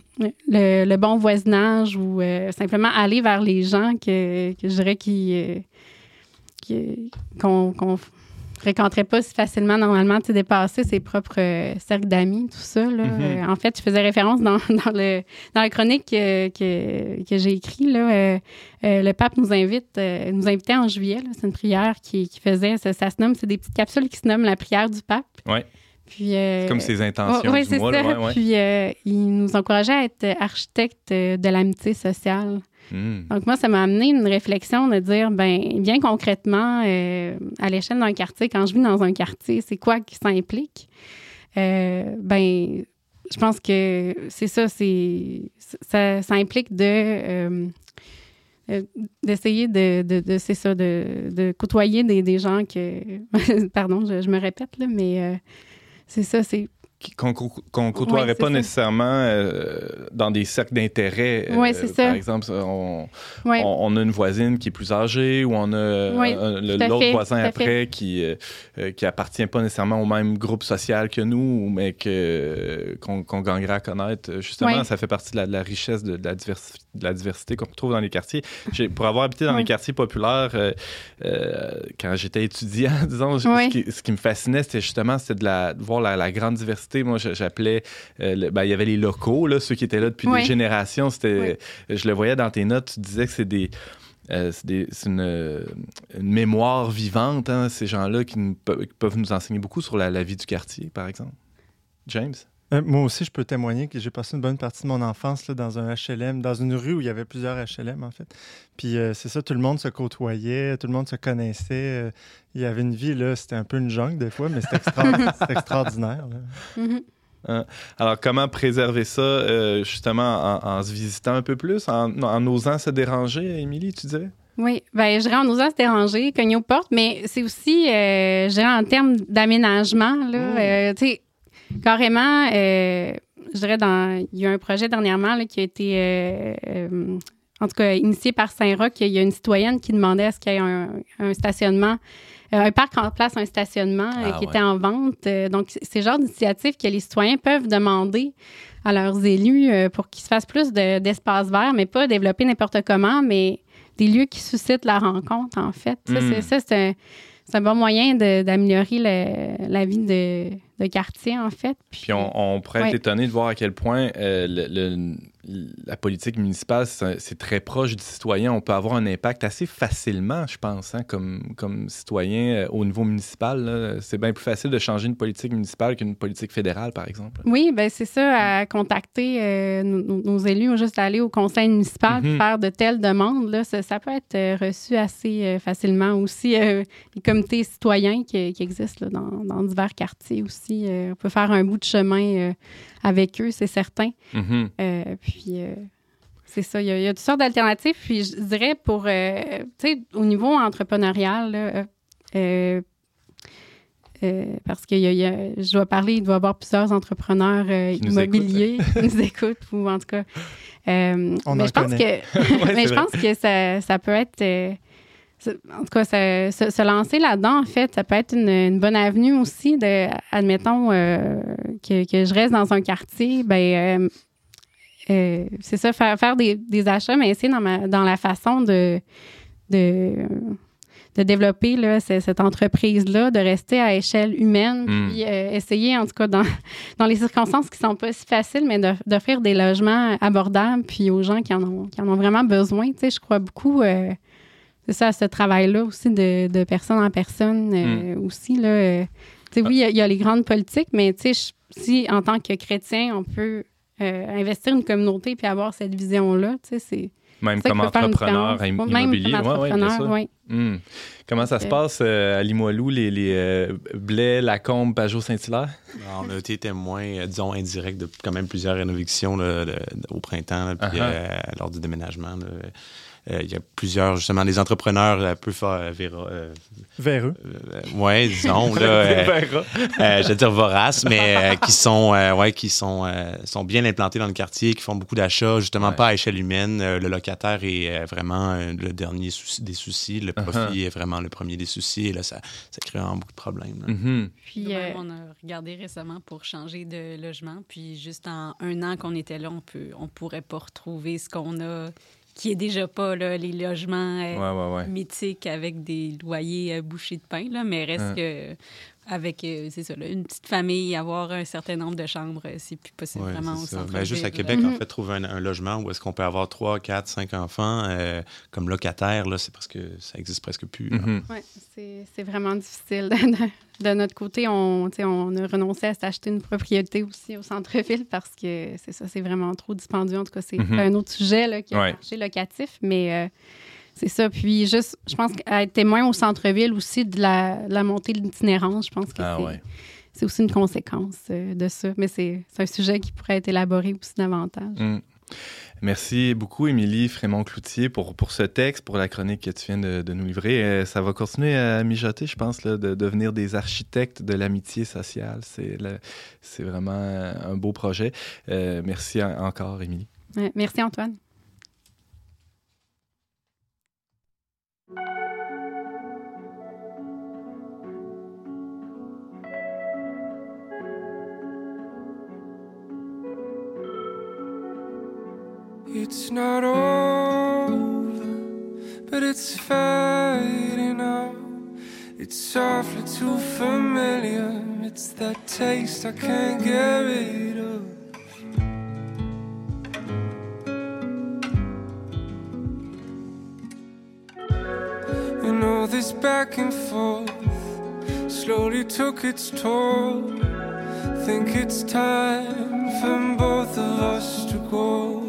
le, le bon voisinage ou euh, simplement aller vers les gens que, que je dirais qui euh, qu'on qu'on fréquenterait pas si facilement normalement, tu dépasser ses propres euh, cercles d'amis, tout ça. Là. Mhm. Euh, en fait, je faisais référence dans, *laughs* dans, le, dans la chronique que, que j'ai écrite. Là, le pape nous invite, nous invitait en juillet. C'est une prière qui, qui faisait, ça, ça se nomme, c'est des petites capsules qui se nomment la prière du pape. Ouais. Puis, euh, C'est comme ses intentions oui, c'est ça. là, ouais, ouais. Puis, euh, il nous encourageait à être architecte euh, de l'amitié sociale. Hmm. Donc, moi, ça m'a amené une réflexion de dire, ben, bien concrètement, euh, à l'échelle d'un quartier, quand je vis dans un quartier, c'est quoi que ça implique? Euh, ben, je pense que c'est ça, c'est ça, ça implique de d'essayer de, de, de- c'est ça, de, de côtoyer des, des gens que *laughs* pardon, je, je me répète là, mais c'est ça, c'est Qu'on qu'on côtoierait pas ça. nécessairement euh, dans des cercles d'intérêt. euh, Ouais, c'est ça. Par exemple, on, ouais. on, on a une voisine qui est plus âgée ou on a Oui, à l'autre voisin après qui euh, euh, qui appartient pas nécessairement au même groupe social que nous, mais que qu'on qu'on gagnerait à connaître. Justement, Oui. ça fait partie de la, de la richesse de, de la diversité, de la diversité qu'on retrouve dans les quartiers. Pour avoir habité dans Oui. les quartiers populaires, euh, euh, quand j'étais étudiant, *laughs* disons, Oui. ce, qui, ce qui me fascinait, c'était justement de, la, de voir la, la grande diversité. Moi, j'appelais, euh, le- ben, il y avait les locaux, là, ceux qui étaient là depuis Oui. des générations. C'était, je le voyais dans tes notes, tu disais que c'est des euh, c'est une, euh, une mémoire vivante, hein, ces gens-là qui, peuvent nous enseigner beaucoup sur la, la vie du quartier, par exemple. James? Euh, moi aussi, je peux témoigner que j'ai passé une bonne partie de mon enfance là, dans un HLM, dans une rue où il y avait plusieurs HLM, en fait. Puis euh, c'est ça, tout le monde se côtoyait, tout le monde se connaissait. euh, il y avait une vie, là, c'était un peu une jungle des fois, mais c'était extra- *laughs* c'était extraordinaire. là. Mhm. Alors, comment préserver ça, euh, justement, en, en se visitant un peu plus, en, en osant se déranger, Émilie, tu disais? Oui, ben, je dirais en osant se déranger, cogner aux portes, mais c'est aussi, euh, je dirais, en termes d'aménagement, là, Mm. euh, tu sais, carrément, euh, je dirais, dans, il y a un projet dernièrement là, qui a été, euh, euh, en tout cas, initié par Saint-Roch. Il y a une citoyenne qui demandait à ce qu'il y ait un, un stationnement, un parc en place, un stationnement Ah, qui ouais. était en vente. Donc, c'est le genre d'initiative que les citoyens peuvent demander à leurs élus pour qu'ils se fassent plus de- d'espace vert, mais pas développer n'importe comment, mais des lieux qui suscitent la rencontre, en fait. Ça, Mm. c'est- ça, c'est un, bon moyen d'améliorer la vie de, de quartier, en fait. Puis on, on pourrait être étonné de voir à quel point euh, le- le- la politique municipale, c'est très proche du citoyen. On peut avoir un impact assez facilement, je pense, hein, comme, comme citoyen euh, au niveau municipal. C'est bien plus facile de changer une politique municipale qu'une politique fédérale, par exemple. Oui, ben c'est ça, à contacter euh, nos, élus ou juste aller au conseil municipal Mhm. faire de telles demandes. Là, ça, ça peut être euh, reçu assez facilement. Aussi, euh, les comités citoyens qui, qui existent là, dans, dans divers quartiers aussi. on peut faire un bout de chemin avec eux, c'est certain. Mhm. Euh, puis, euh, c'est ça. Il y, a, il y a toutes sortes d'alternatives. Puis, je dirais, pour, euh, tu sais, au niveau entrepreneurial, là, euh, euh, euh, parce que je dois parler, il doit y avoir plusieurs entrepreneurs euh, immobiliers qui nous écoutent, ou en tout cas. euh, On mais en je pense connaît. que, *laughs* Ouais, mais je pense que ça, ça peut être. En tout cas, se, se lancer là-dedans, en fait, ça peut être une, une bonne avenue aussi de, admettons, euh, que, que je reste dans un quartier, ben, euh, euh, c'est ça, faire, faire des, des achats, mais essayer dans, ma, dans la façon de, de, de développer là, ce- cette entreprise-là, de rester à échelle humaine, Mm. puis essayer, en tout cas, dans, *laughs* dans les circonstances qui sont pas si faciles, mais de- d'offrir des logements abordables, puis aux gens qui en ont, qui en ont vraiment besoin. Tu sais, je crois beaucoup, c'est ça, ce travail-là aussi de, de personne en personne euh, aussi. Là, euh, tu sais, oui, il y a- il y, a les grandes politiques, mais tu sais, je- si en tant que chrétien, on peut euh, investir une communauté puis avoir cette vision-là, tu sais, c'est Même comme entrepreneur différence. im- Même immobilier. comme Ouais, ouais, bien entrepreneur, oui. Hmm. Comment ça se passe euh, à Limoilou, les, les euh, Blais, Lacombe, Pajot, Saint-Hilaire? On a été témoin, euh, disons, indirect de quand même plusieurs rénovations là, de- au printemps, là, puis Uh-huh. euh, lors du déménagement. là. Euh, Il y a plusieurs, justement, des entrepreneurs un peu forts, euh, euh, Vers eux. euh, ouais, disons, *laughs* là, euh, euh, je veux dire voraces, mais euh, qui sont, euh, ouais, qui sont, euh, sont bien implantés dans le quartier, qui font beaucoup d'achats, justement Ouais. pas à échelle humaine. Euh, le locataire est euh, vraiment euh, le dernier souci des soucis, le profit Uh-huh. est vraiment le premier des soucis, et là, ça, ça crée vraiment beaucoup de problèmes. Mhm. Puis, euh, on a regardé récemment pour changer de logement, puis juste en un an qu'on était là, on peut, on pourrait pas retrouver ce qu'on a, qui est déjà pas là, les logements euh, Ouais, ouais, ouais. mythiques avec des loyers euh, bouchés de pain, là, mais reste Hein. que avec euh, c'est ça, là, une petite famille, avoir un certain nombre de chambres, euh, c'est plus possible Ouais, vraiment au centre Ben, juste à. Québec, en Mhm. fait, trouver un, un logement où est-ce qu'on peut avoir 3, 4, 5 enfants euh, comme locataire, là, c'est parce que ça existe presque plus. Mhm. Ouais, c'est c'est vraiment difficile. De, de notre côté, on, tu sais, on a renoncé à s'acheter une propriété aussi au centre-ville parce que c'est ça, c'est vraiment trop dispendieux. En tout cas, c'est Mhm. un autre sujet là, qui est Ouais. le marché locatif, mais euh, c'est ça. Puis juste, je pense qu'être témoin au centre-ville aussi de la, de la montée de l'itinérance, je pense que Ah c'est ouais. c'est aussi une conséquence euh, de ça. Mais c'est c'est un sujet qui pourrait être élaboré aussi davantage. Mm. Merci beaucoup, Émilie Frémont-Cloutier, pour, pour ce texte, pour la chronique que tu viens de, de nous livrer. Euh, ça va continuer à mijoter, je pense, là, de devenir des architectes de l'amitié sociale. C'est le- c'est vraiment un beau projet. Euh, merci en- encore, Émilie. Ouais, merci, Antoine. It's not over, but it's fading out. It's softly too familiar. It's that taste I can't get rid of. And all this back and forth slowly took its toll. Think it's time for both of us to go.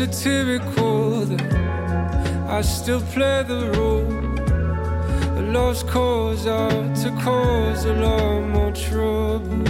Satirical that I still play the role. A lost cause out to cause a lot more trouble.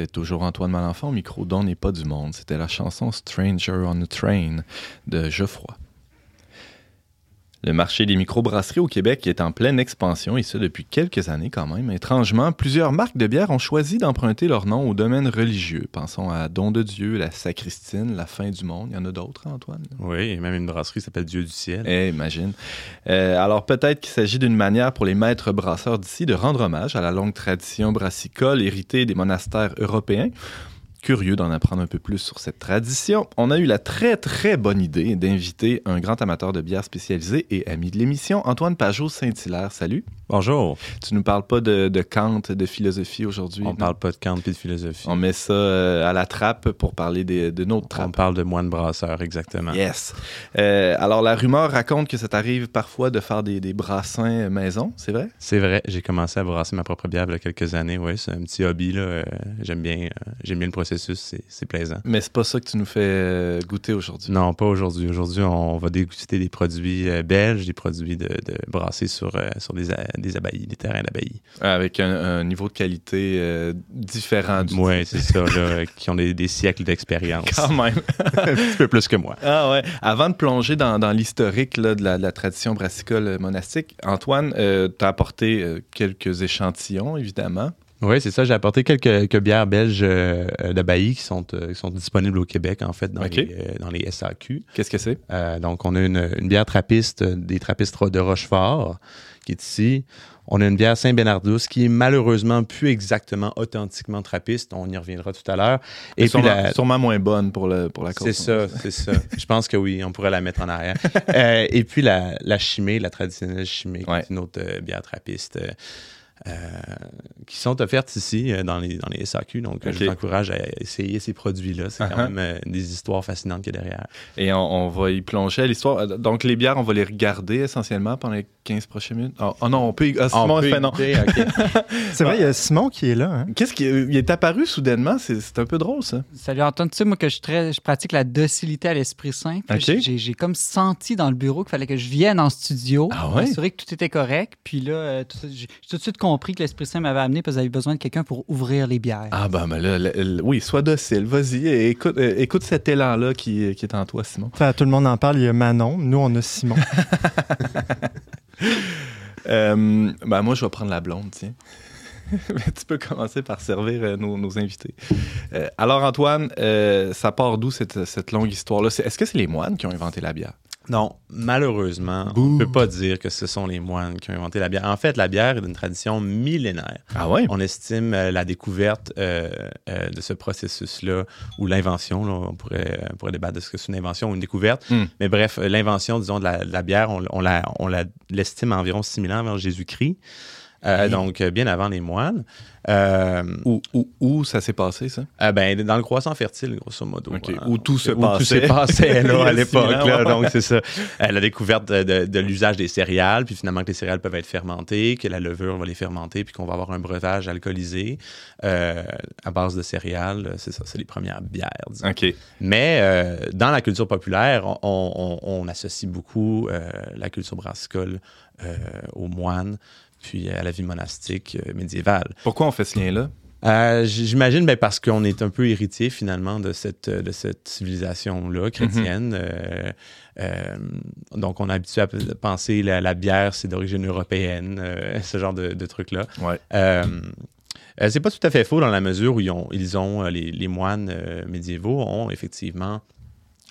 C'est toujours Antoine Malenfant micro d'On n'est pas du monde. C'était la chanson Stranger on a Train de Geoffroy. Le marché des microbrasseries au Québec est en pleine expansion et ce depuis quelques années quand même. Étrangement, plusieurs marques de bière ont choisi d'emprunter leur nom au domaine religieux. Pensons à Don de Dieu, la Sacristine, la Fin du Monde. Il y en a d'autres, Antoine? Oui, même une brasserie s'appelle Dieu du ciel. Eh, imagine. Euh, alors peut-être qu'il s'agit d'une manière pour les maîtres brasseurs d'ici de rendre hommage à la longue tradition brassicole héritée des monastères européens. Curieux d'en apprendre un peu plus sur cette tradition, on a eu la très très bonne idée d'inviter un grand amateur de bière spécialisé et ami de l'émission, Antoine Pajot Saint-Hilaire. Salut. Bonjour. Tu nous parles pas de, de Kant, de philosophie aujourd'hui. On non? parle pas de Kant et de philosophie. On met ça euh, à la trappe pour parler des- de notre On trappe. parle de moine brasseur, exactement. Yes. Euh, alors, la rumeur raconte que ça t'arrive parfois de faire des, des brassins maison, c'est vrai? C'est vrai, j'ai commencé à brasser ma propre bière il y a quelques années. Oui, c'est un petit hobby. là. Euh, j'aime bien, j'aime bien le processus, c'est, c'est plaisant. Mais c'est pas ça que tu nous fais goûter aujourd'hui. Non, pas aujourd'hui. Aujourd'hui, on va déguster des produits belges, des produits de, de brassés sur, sur des, des abbayes, des terrains d'abbayes. Avec un, un niveau de qualité euh, différent du Oui, c'est ça, là, *laughs* qui ont des, des siècles d'expérience. Quand même. *laughs* un petit peu plus que moi. Ah ouais. Avant de plonger dans, dans l'historique de, la, de la tradition brassicole euh, monastique, Antoine, euh, t'as apporté euh, quelques échantillons, évidemment. Oui, c'est ça. J'ai apporté quelques, quelques bières belges euh, d'abbaye qui sont, euh, qui sont disponibles au Québec, en fait, dans, les, euh, dans les SAQ. Qu'est-ce que c'est? Euh, donc, on a une, une bière trappiste euh, des trappistes de Rochefort qui est ici. On a une bière Saint-Bernardus qui est malheureusement plus exactement authentiquement trappiste. On y reviendra tout à l'heure. Et puis sûrement, la, sûrement moins bonne pour, le, pour la cause. c'est ça, c'est ça. Je pense que oui, on pourrait la mettre en arrière. Euh, et puis la, la chimée, la traditionnelle chimée, qui est une autre euh, bière trappiste, euh, qui sont offertes ici euh, dans, les, dans les SAQ. Donc, euh, je vous encourage à essayer ces produits-là. C'est Uh-huh. quand même euh, des histoires fascinantes qu'il y a derrière. Et on, on va y plonger à l'histoire. Euh, Donc, les bières, on va les regarder essentiellement pendant les 15 prochaines minutes? Oh, oh non, on peut. y- Ah, Simon, On peut il fait non. *laughs* C'est vrai, il y a Simon qui est là. hein. Qu'est-ce qui il est apparu soudainement? C'est c'est un peu drôle, ça. Salut Antoine, tu sais, moi, que je, très- je pratique la docilité à l'Esprit Saint. Puis Ok. j'ai- comme senti dans le bureau qu'il fallait que je vienne en studio Ah pour ouais? m'assurer que tout était correct. Puis là, euh, tout tout de suite compris que l'Esprit Saint m'avait amené parce que j'avais besoin de quelqu'un pour ouvrir les bières. Ah, ben, ben là, le- le- oui, sois docile. Vas-y, écoute, euh, écoute cet élan-là qui, qui est en toi, Simon. Ça, tout le monde en parle. Il y a Manon. Nous, on a Simon. *laughs* Euh, ben, moi, je vais prendre la blonde, tiens. Mais *laughs* tu peux commencer par servir euh, nos, nos invités. Euh, alors, Antoine, euh, ça part d'où cette, cette longue histoire-là? Est-ce que c'est les moines qui ont inventé la bière? Non, malheureusement, on ne peut pas dire que ce sont les moines qui ont inventé la bière. En fait, la bière est d'une tradition millénaire. Ah ouais? On estime euh, la découverte euh, euh, de ce processus-là, ou l'invention, là, on pourrait, on pourrait débattre de ce que c'est une invention ou une découverte. Hmm. Mais bref, l'invention, disons, de la, de la bière, on, on la- on la- l'estime à environ 6000 ans avant Jésus-Christ. Euh. Donc, euh, bien avant les moines. Euh, Où, où, où ça s'est passé, ça? euh, ben, dans le croissant fertile, grosso modo. Hein. Où tout se Où passait. tout se passait, Il y là, a à *laughs* l'époque. 6000 ans, là. ouais. *laughs* Donc, c'est ça. La découverte de, de- de l'usage des céréales, puis finalement que les céréales peuvent être fermentées, que la levure va les fermenter, puis qu'on va avoir un breuvage alcoolisé à base de céréales. C'est ça, c'est les premières bières, disons. Mais dans la culture populaire, on, on- on associe beaucoup la culture brassicole aux moines, puis à la vie monastique euh, médiévale. Pourquoi on fait ce lien-là? Euh, J'imagine ben, parce qu'on est un peu héritier finalement de cette, euh, de cette civilisation-là chrétienne. Euh, euh, donc, on est habitué à penser la, la bière, c'est d'origine européenne, *laughs* ce genre de, de trucs-là. Ouais. C'est pas tout à fait faux dans la mesure où ils ont, ils ont les, les moines médiévaux ont effectivement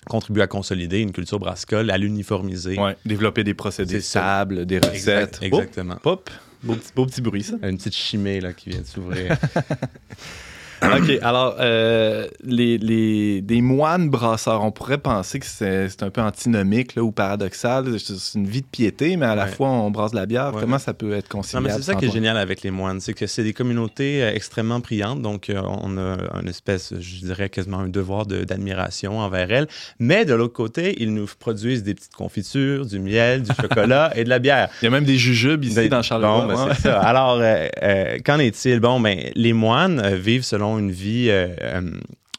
contribué à consolider une culture brassicole, à l'uniformiser. Ouais. Développer des procédés stables, des Exact- recettes. exactement. Oh, pop. Beau petit, beau petit bruit, ça. Une petite chimée là, qui vient de s'ouvrir. *laughs* *clears throat* OK, alors, euh, les, les- des moines brasseurs, on pourrait penser que c'est un peu antinomique là, ou paradoxal. C'est une vie de piété, mais à la Ouais. fois, on brasse de la bière. Ouais. Comment ça peut être Non, conciliable? mais c'est ça qui est génial avec les moines, c'est que c'est des communautés euh, extrêmement priantes, donc euh, on a une espèce, je dirais quasiment un devoir de- d'admiration envers elles. Mais de l'autre côté, ils nous produisent des petites confitures, du miel, du chocolat *laughs* et de la bière. Il y a même des jujubes ici Ben, dans Charleroi. Bon, ben, Ouais. c'est ça. Alors, euh, euh, qu'en est-il? Bon, ben, les moines vivent selon une vie euh, euh,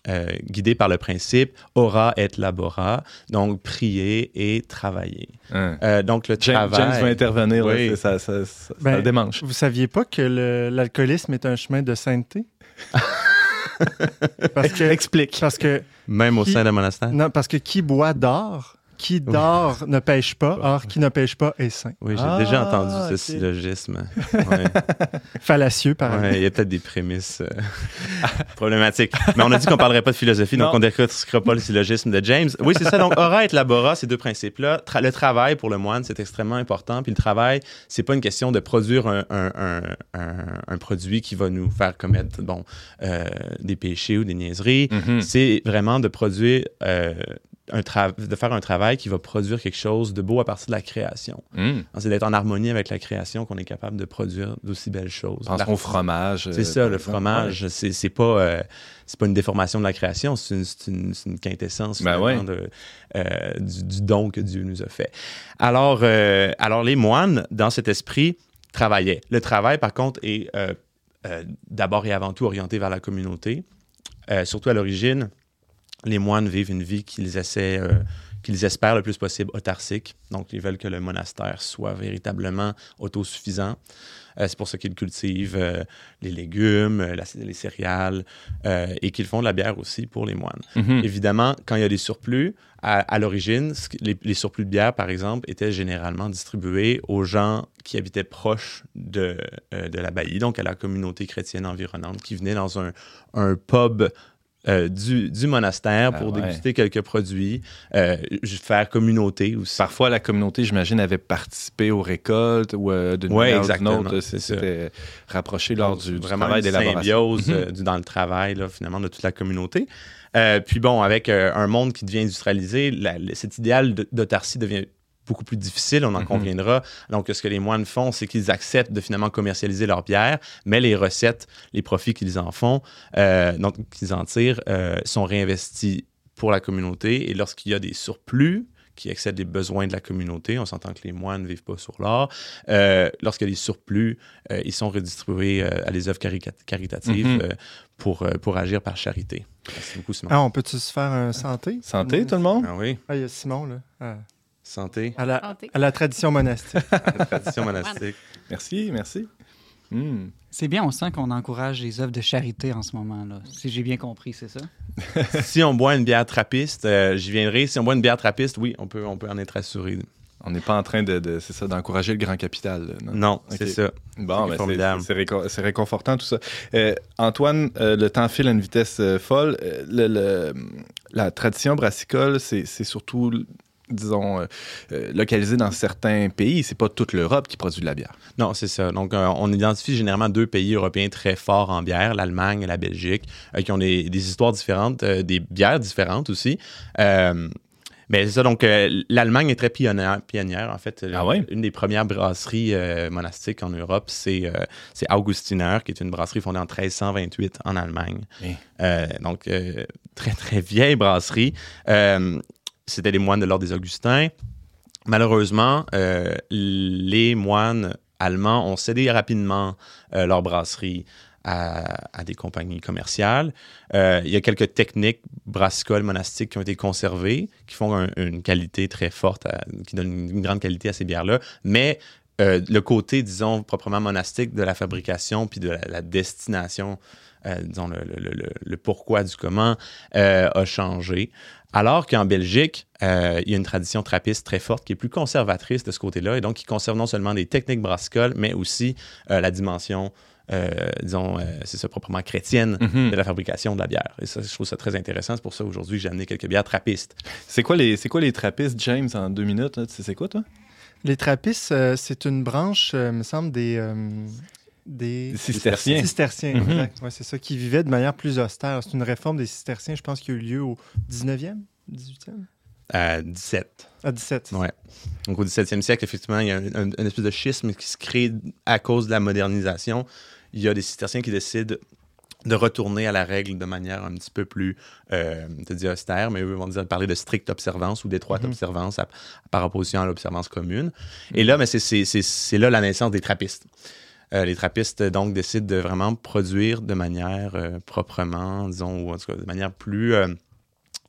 euh, guidée par le principe ora et labora, donc prier et travailler. Hein. Euh, donc, le James, travail... James va intervenir. Oui. ça, ça, ça, Ben, ça démange. Vous saviez pas que l'alcoolisme est un chemin de sainteté? *laughs* parce que, Explique. parce que Même au Qui- sein d'un monastère? non, parce que qui boit dort, qui dort ne pêche pas, or qui ne pêche pas est sain. Oui, j'ai Ah, déjà entendu ce syllogisme. *laughs* Ouais. Fallacieux, par Ouais, exemple. il y a peut-être des prémices euh, *laughs* problématiques. Mais on a dit qu'on parlerait pas de philosophie, donc on ne décortiquera pas le syllogisme de James. Oui, c'est ça. Donc, ora et labora, ces deux principes-là. Tra- le travail pour le moine, c'est extrêmement important. Puis le travail, c'est pas une question de produire un, un- un- un- un produit qui va nous faire commettre bon, euh, des péchés ou des niaiseries. Mhm. C'est vraiment de produire. euh, un de faire un travail qui va produire quelque chose de beau à partir de la création. Mhm. C'est d'être en harmonie avec la création qu'on est capable de produire d'aussi belles choses. Pensons au fromage. euh, C'est ça, par le exemple. fromage. C'est c'est pas, euh, pas une déformation de la création, c'est une, quintessence Ben de, euh, du, du don que Dieu nous a fait. Alors, euh, alors les moines, dans cet esprit, travaillaient. Le travail, par contre, est euh, euh, d'abord et avant tout orienté vers la communauté. Euh, surtout à l'origine, les moines vivent une vie qu'ils essaient, euh, qu'ils espèrent le plus possible autarcique. Donc, ils veulent que le monastère soit véritablement autosuffisant. Euh, c'est pour ça qu'ils cultivent euh, les légumes, la- les céréales et qu'ils font de la bière aussi pour les moines. Mhm. Évidemment, quand il y a des surplus, à, à l'origine, les, les surplus de bière, par exemple, étaient généralement distribués aux gens qui habitaient proches de, de l'abbaye, donc à la communauté chrétienne environnante, qui venaient dans un, un pub euh, du, du monastère Ah pour ouais. déguster quelques produits, euh, faire communauté aussi. Parfois, la communauté, j'imagine, avait participé aux récoltes ou euh, d'une Ouais, manière. C'était rapproché lors du, du vraiment travail d'élaboration. symbiose Mhm. euh, du- dans le travail là, finalement de toute la communauté. Puis bon, avec un monde qui devient industrialisé, la- le- cet idéal de- d'autarcie devient beaucoup plus difficile, on en Mhm. conviendra. Donc, ce que les moines font, c'est qu'ils acceptent de finalement commercialiser leur bière, mais les recettes, les profits qu'ils en font, euh, donc qu'ils en tirent, euh, sont réinvestis pour la communauté. Et lorsqu'il y a des surplus qui excèdent les besoins de la communauté, on s'entend que les moines ne vivent pas sur l'or, euh, lorsqu'il y a des surplus, euh, ils sont redistribués euh, à des œuvres caritatives Mhm. euh, pour, pour agir par charité. Merci beaucoup, Simon. Ah, on peut-tu se faire un santé? Santé, tout le monde? Ah oui, Ah, il y a Simon, là. Ah. Santé, À, la, Santé. à la tradition monastique. *laughs* la tradition monastique. Merci, merci. Hmm. C'est bien, on sent qu'on encourage les œuvres de charité en ce moment. là. Si j'ai bien compris, c'est ça? *laughs* si on boit une bière trappiste, euh, j'y viendrai. Si on boit une bière trappiste, oui, on peut, on peut en être assuré. On n'est pas en train de, de- c'est ça, d'encourager le grand capital. là, non? C'est ça. Bon, C'est ben, formidable. c'est- c'est récon- c'est réconfortant tout ça. Euh, Antoine, euh, le temps file à une vitesse euh, folle. Euh, le- le- la tradition brassicole, c'est c'est surtout, disons, euh, euh, localisé dans certains pays. C'est pas toute l'Europe qui produit de la bière. Non, c'est ça. Donc, euh, on identifie généralement deux pays européens très forts en bière, l'Allemagne et la Belgique, euh, qui ont des, des histoires différentes, euh, des bières différentes aussi. Euh, mais c'est ça, donc euh, l'Allemagne est très pionnière, pionnière en fait. Ah ouais? Une des premières brasseries euh, monastiques en Europe, c'est euh, c'est Augustiner, qui est une brasserie fondée en 1328 en Allemagne. Donc, euh, très, très vieille brasserie. C'était les moines de l'ordre des Augustins. Malheureusement, euh, les moines allemands ont cédé rapidement euh, leur brasserie à, des compagnies commerciales. Euh, il y a quelques techniques brassicoles monastiques qui ont été conservées, qui font un- une qualité très forte, qui donnent une, grande qualité à ces bières-là, mais le côté, disons, proprement monastique de la fabrication puis de la, destination, disons, le, pourquoi du comment a changé. Alors qu'en Belgique, euh, il y a une tradition trappiste très forte qui est plus conservatrice de ce côté-là et donc qui conserve non seulement des techniques brassicoles, mais aussi euh, la dimension, euh, disons, euh, c'est ça, proprement chrétienne Mhm. de la fabrication de la bière. Et ça, je trouve ça très intéressant. C'est pour ça aujourd'hui j'ai amené quelques bières trappistes. C'est quoi les, c'est quoi les trappistes, James, en deux minutes? là? Tu sais c'est quoi, toi? Les trappistes, euh, c'est une branche, euh, me semble, des. Des cisterciens. cisterciens, Mhm. exact. Ouais, c'est ça, qui vivaient de manière plus austère. C'est une réforme des cisterciens, je pense, qui a eu lieu au 19e, 18e? À 17. À 17. Ouais. Donc au 17e siècle, effectivement, il y a un, un- une espèce de schisme qui se crée à cause de la modernisation. Il y a des cisterciens qui décident de retourner à la règle de manière un petit peu plus, euh, te dire austère, mais eux vont dire parler de stricte observance ou d'étroite Mhm. observance à- par opposition à l'observance commune. Et là, mais c'est là la naissance des trappistes. Euh, les trappistes, donc, décident de vraiment produire de manière euh, proprement, disons, ou en tout cas de manière plus, euh,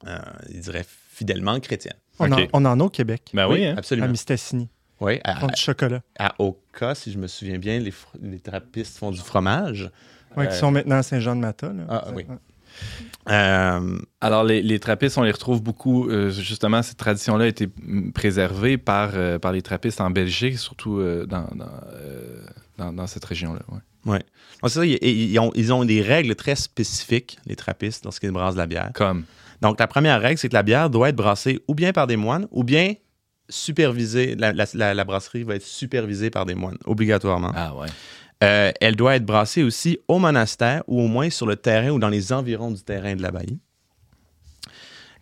euh, je dirais, fidèlement chrétienne. On, en, on en a au Québec, Ben oui, hein? à absolument. Mistassini. Oui, à, font du chocolat. à Oka, si je me souviens bien, les, fr- les trappistes font du fromage. Euh, qui sont maintenant à Saint-Jean-de-Mata. là. Ah, Ouais. oui. Euh, Alors, les, les trappistes, on les retrouve beaucoup. euh, justement, cette tradition-là a été préservée par, euh, par les trappistes en Belgique, surtout euh, dans, dans, euh, dans- dans cette région-là. ouais. bon, c'est ça, ils, ils ont, ils ont des règles très spécifiques, les trappistes, lorsqu'ils brassent de la bière. Comme? Donc, la première règle, c'est que la bière doit être brassée ou bien par des moines, ou bien supervisée. La, la- la- la brasserie va être supervisée par des moines, obligatoirement. Ah ouais. Euh, elle doit être brassée aussi au monastère ou au moins sur le terrain ou dans les environs du terrain de l'abbaye.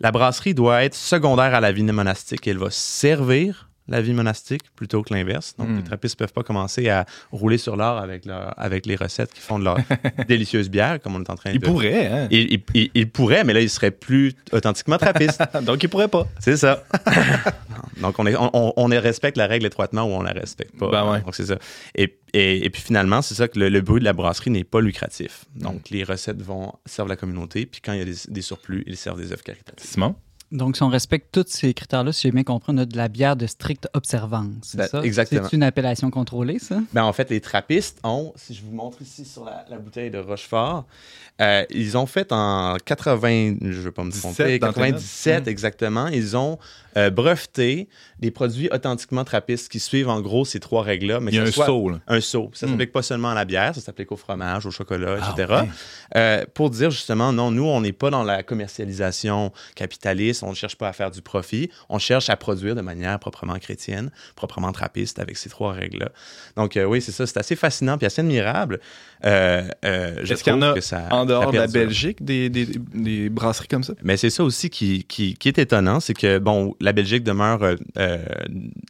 La brasserie doit être secondaire à la vie monastique. Elle va servir la vie monastique plutôt que l'inverse. Donc, Hmm. les trappistes ne peuvent pas commencer à rouler sur l'or avec, leur- avec les recettes qui font de leur *laughs* délicieuse bière, comme on est en train Ils de... pourraient, hein? Ils, ils- ils- ils pourraient, mais là, ils seraient plus authentiquement trappistes. *laughs* Donc, ils pourraient pas. C'est ça. *laughs* Donc, on, est, on, respecte la règle étroitement ou on la respecte pas. Ben ouais. Donc, c'est ça. Et, et- et puis, finalement, c'est ça que le, le bruit de la brasserie n'est pas lucratif. Donc, les recettes vont servir la communauté. Puis, quand il y a des, des surplus, ils servent des œuvres caritatives. Simon? Donc, si on respecte tous ces critères-là, si j'ai bien compris, on a de la bière de stricte observance. C'est Ben, ça? exactement. C'est une appellation contrôlée, ça? Ben, en fait, les trappistes ont, si je vous montre ici sur la, la bouteille de Rochefort, euh, ils ont fait en 80, je ne veux pas me 17 tromper, dans tes 97 notes. exactement, ils ont euh, breveté des produits authentiquement trappistes qui suivent en gros ces trois règles-là. Mais Il y a un saut, là. Un saut. Ça Mm. s'applique pas seulement à la bière, ça s'applique au fromage, au chocolat, Ah, etc. ouais. Euh, pour dire justement, non, nous, on n'est pas dans la commercialisation capitaliste, on ne cherche pas à faire du profit, on cherche à produire de manière proprement chrétienne, proprement trappiste avec ces trois règles-là. Donc, euh, oui, c'est ça, c'est assez fascinant puis assez admirable. Euh, euh, je Est-ce qu'il y en a que ça- En dehors de la. Belgique, des, des, des brasseries comme ça? Mais c'est ça aussi qui, qui, qui est étonnant, c'est que, bon, la Belgique demeure euh,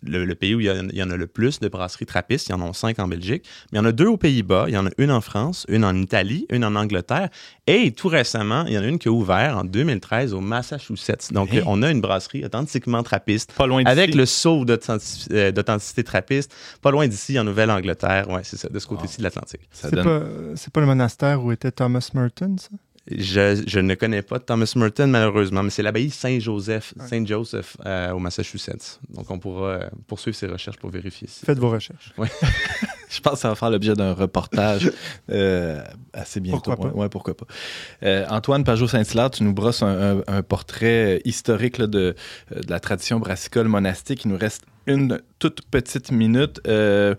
le, le pays où il y, a- il y en a le plus de brasseries trappistes. Il y en a cinq en Belgique. Mais il y en a deux aux Pays-Bas. Il y en a une en France, une en Italie, une en Angleterre. Et tout récemment, il y en a une qui a ouvert en 2013 au Massachusetts. Donc, Hey. on a une brasserie authentiquement trappiste. Pas loin d'ici. Avec le saut d'authenti- d'authenticité trappiste, pas loin d'ici, en Nouvelle-Angleterre. Ouais, c'est ça, de ce côté-ci de l'Atlantique. Ça donne- c'est pas le monastère où était Thomas Merton, ça? Je, je ne connais pas Thomas Merton, malheureusement, mais c'est l'abbaye Saint-Joseph, Ouais. Saint-Joseph euh, au Massachusetts. Donc, on pourra euh, poursuivre ses recherches pour vérifier. si- Faites vos recherches. *laughs* *laughs* Je pense que ça va faire l'objet d'un reportage euh, assez bientôt. Pourquoi pas? Ouais, ouais, pourquoi pas. Euh, Antoine Pajot-Saint-Hilaire, tu nous brosses un, un- un portrait historique là, de, de la tradition brassicole monastique. Il nous reste une toute petite minute. Euh,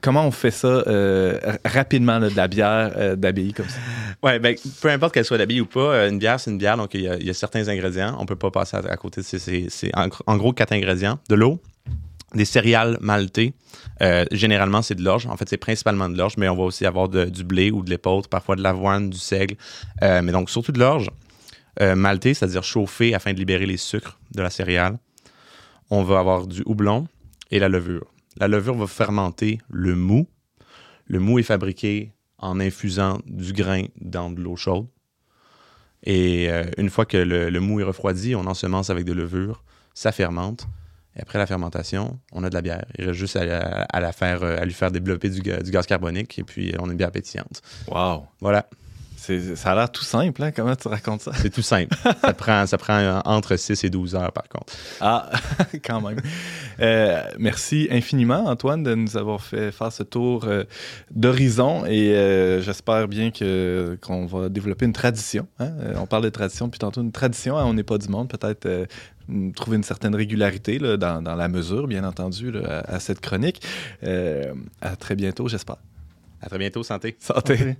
comment on fait ça euh, rapidement, de la bière euh, d'abbaye comme ça? Ouais, ben, peu importe qu'elle soit d'habille ou pas, euh, une bière, c'est une bière, donc il y, a, certains ingrédients. On peut pas passer à, côté de ces. en, gr- en gros, quatre ingrédients de l'eau, des céréales maltées. Euh, généralement, c'est de l'orge. En fait, c'est principalement de l'orge, mais on va aussi avoir du blé ou de l'épeautre, parfois de l'avoine, du seigle. Mais donc, surtout de l'orge. Euh, malté, c'est-à-dire chauffé afin de libérer les sucres de la céréale. On va avoir du houblon et la levure. La levure va fermenter le mou. Le mou est fabriqué en infusant du grain dans de l'eau chaude. Et euh, une fois que le, le mou est refroidi, on ensemence avec de levure, ça fermente. Et après la fermentation, on a de la bière. Il reste juste à, la- à la faire, euh, à lui faire développer du, ga- du gaz carbonique et puis euh, on a une bière pétillante. Wow! Voilà, Ça a l'air tout simple, hein? Comment tu racontes ça? c'est tout simple. ça prend, ça prend euh, entre 6 et 12 heures par contre. Ah, *laughs* quand même. Euh, merci infiniment, Antoine, de nous avoir fait faire ce tour euh, d'horizon et euh, j'espère bien que, qu'on va développer une tradition. hein. On parle de tradition, puis tantôt une tradition, hein, on n'est pas du monde, peut-être euh, trouver une certaine régularité là, dans, dans la mesure, bien entendu, là, à, à cette chronique. Euh, à très bientôt, j'espère. À très bientôt, santé. Santé.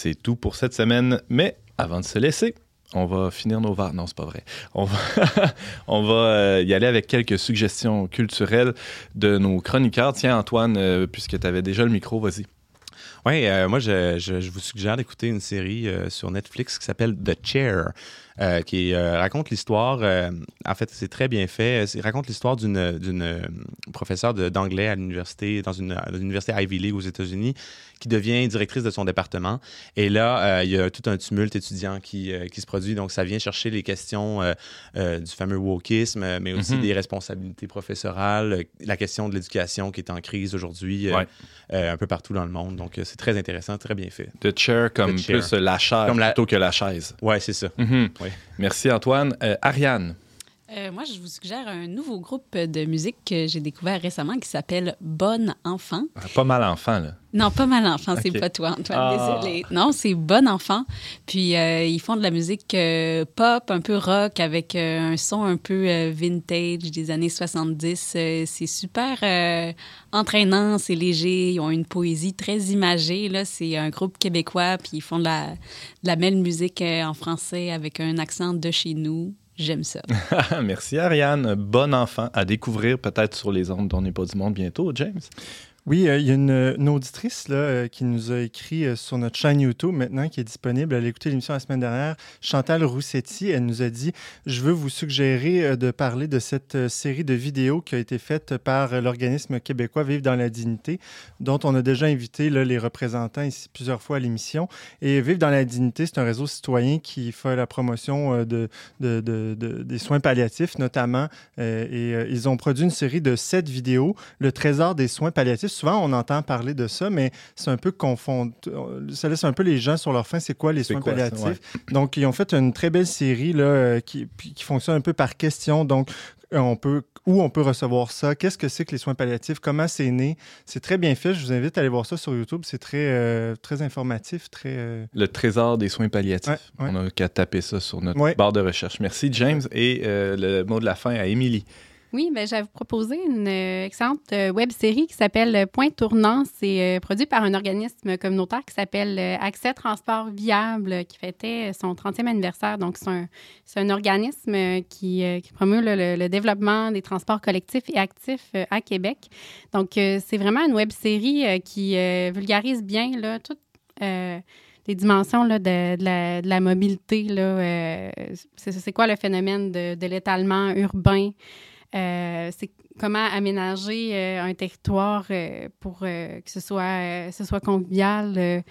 C'est tout pour cette semaine, mais avant de se laisser, on va finir nos verres. Non, c'est pas vrai. *laughs* On va, euh, y aller avec quelques suggestions culturelles de nos chroniqueurs. Tiens, Antoine, euh, puisque tu avais déjà le micro, vas-y. Oui, moi, je, je- je vous suggère d'écouter une série euh, sur Netflix qui s'appelle The Chair, euh, qui euh, raconte l'histoire. euh, en fait, c'est très bien fait. Il raconte l'histoire d'une professeure d'anglais à l'université, dans une, à l'université Ivy League aux États-Unis, qui devient directrice de son département. Et là, il y a tout un tumulte étudiant qui, qui se produit. Donc, ça vient chercher les questions du fameux wokisme, mais aussi Mhm. des responsabilités professorales, la question de l'éducation qui est en crise aujourd'hui Ouais. un peu partout dans le monde. Donc, c'est très intéressant, très bien fait. The chair comme The chair. plus la chaise Comme la- plutôt que la chaise. Ouais, c'est ça. Oui. Merci Antoine. Euh, Ariane. Euh, moi, je vous suggère un nouveau groupe de musique que j'ai découvert récemment qui s'appelle Bonne Enfant. Ah, Pas mal enfant, là. Non, pas mal enfant, c'est pas toi, Antoine, Ah. désolé. Non, c'est Bon Enfant. Puis euh, ils font de la musique euh, pop, un peu rock, avec un son un peu vintage des années 70. Euh, c'est super entraînant, c'est léger, ils ont une poésie très imagée. Là. C'est un groupe québécois, puis ils font de la, de la belle musique en français avec un accent de chez nous. J'aime ça. *laughs* Merci Ariane. Bon enfant à découvrir peut-être sur les ondes dont n'est pas du monde bientôt, James. Oui, euh, il y a une, une auditrice là, euh, qui nous a écrit euh, sur notre chaîne YouTube maintenant, qui est disponible. Elle a écouté l'émission la semaine dernière. Chantal Roussetti, elle nous a dit Je veux vous suggérer euh, de parler de cette euh, série de vidéos qui a été faite par euh, l'organisme québécois Vivre dans la dignité, dont on a déjà invité les représentants ici plusieurs fois à l'émission. Et Vivre dans la dignité, c'est un réseau citoyen qui fait la promotion euh, de, de- de- de- des soins palliatifs, notamment. Euh, et euh, ils ont produit une série de sept vidéos, Le trésor des soins palliatifs. Souvent, on entend parler de ça, mais c'est un peu confond... Ça laisse un peu les gens sur leur faim. C'est quoi les soins quoi ça? palliatifs? Donc, ils ont fait une très belle série là, euh, qui, fonctionne un peu par question. Donc, euh, on peut, où on peut recevoir ça? Qu'est-ce que c'est que les soins palliatifs? Comment c'est né? C'est très bien fait. Je vous invite à aller voir ça sur YouTube. C'est très, euh, très informatif, très... euh, Le trésor des soins palliatifs. Ouais, ouais. On n'a qu'à taper ça sur notre Ouais. barre de recherche. Merci James. Et euh, le mot de la fin à Émilie. Oui, ben, j'avais proposé une euh, excellente euh, web série qui s'appelle euh, Point Tournant. C'est produit par un organisme communautaire qui s'appelle Accès Transport Viable, qui fêtait son 30e anniversaire. Donc, c'est un, organisme qui, promeut le, développement des transports collectifs et actifs à Québec. Donc, c'est vraiment une web série qui vulgarise bien là, toutes euh, les dimensions de, la, mobilité. C'est, quoi le phénomène de l'étalement urbain? Euh, c'est comment aménager euh, un territoire euh, pour que ce soit, convivial.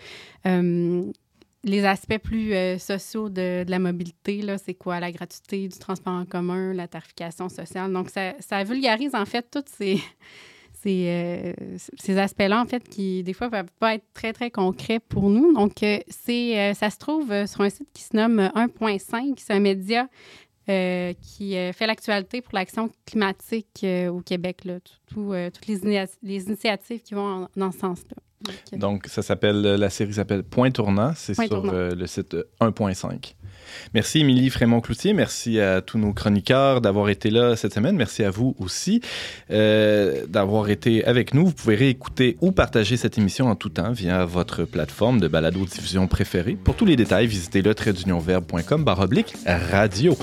les aspects plus sociaux de, la mobilité, c'est quoi? La gratuité du transport en commun, la tarification sociale. Donc, ça, vulgarise en fait tous ces, *laughs* ces, aspects-là, en fait, qui des fois peuvent pas être très, très concrets pour nous. Donc, c'est, ça se trouve sur un site qui se nomme 1.5. C'est un média euh, qui euh, fait l'actualité pour l'action climatique euh, au Québec, là, tout- tout, toutes les, initiatives qui vont en- dans ce sens-là. Donc, Donc, ça s'appelle, la série s'appelle Point Tournant. C'est sur euh, le site euh, 1.5. Merci Émilie Frémont-Cloutier. Merci à tous nos chroniqueurs d'avoir été là cette semaine. Merci à vous aussi euh, d'avoir été avec nous. Vous pouvez réécouter ou partager cette émission en tout temps via votre plateforme de balado-diffusion préférée. Pour tous les détails, visitez le traitdunionverbe.com baroblique radio.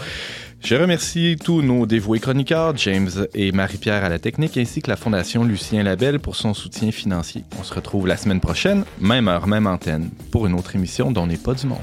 Je remercie tous nos dévoués chroniqueurs, James et Marie-Pierre à la technique, ainsi que la Fondation Lucien Labelle pour son soutien financier. On se retrouve la semaine prochaine, même heure, même antenne, pour une autre émission dont n'est pas du monde.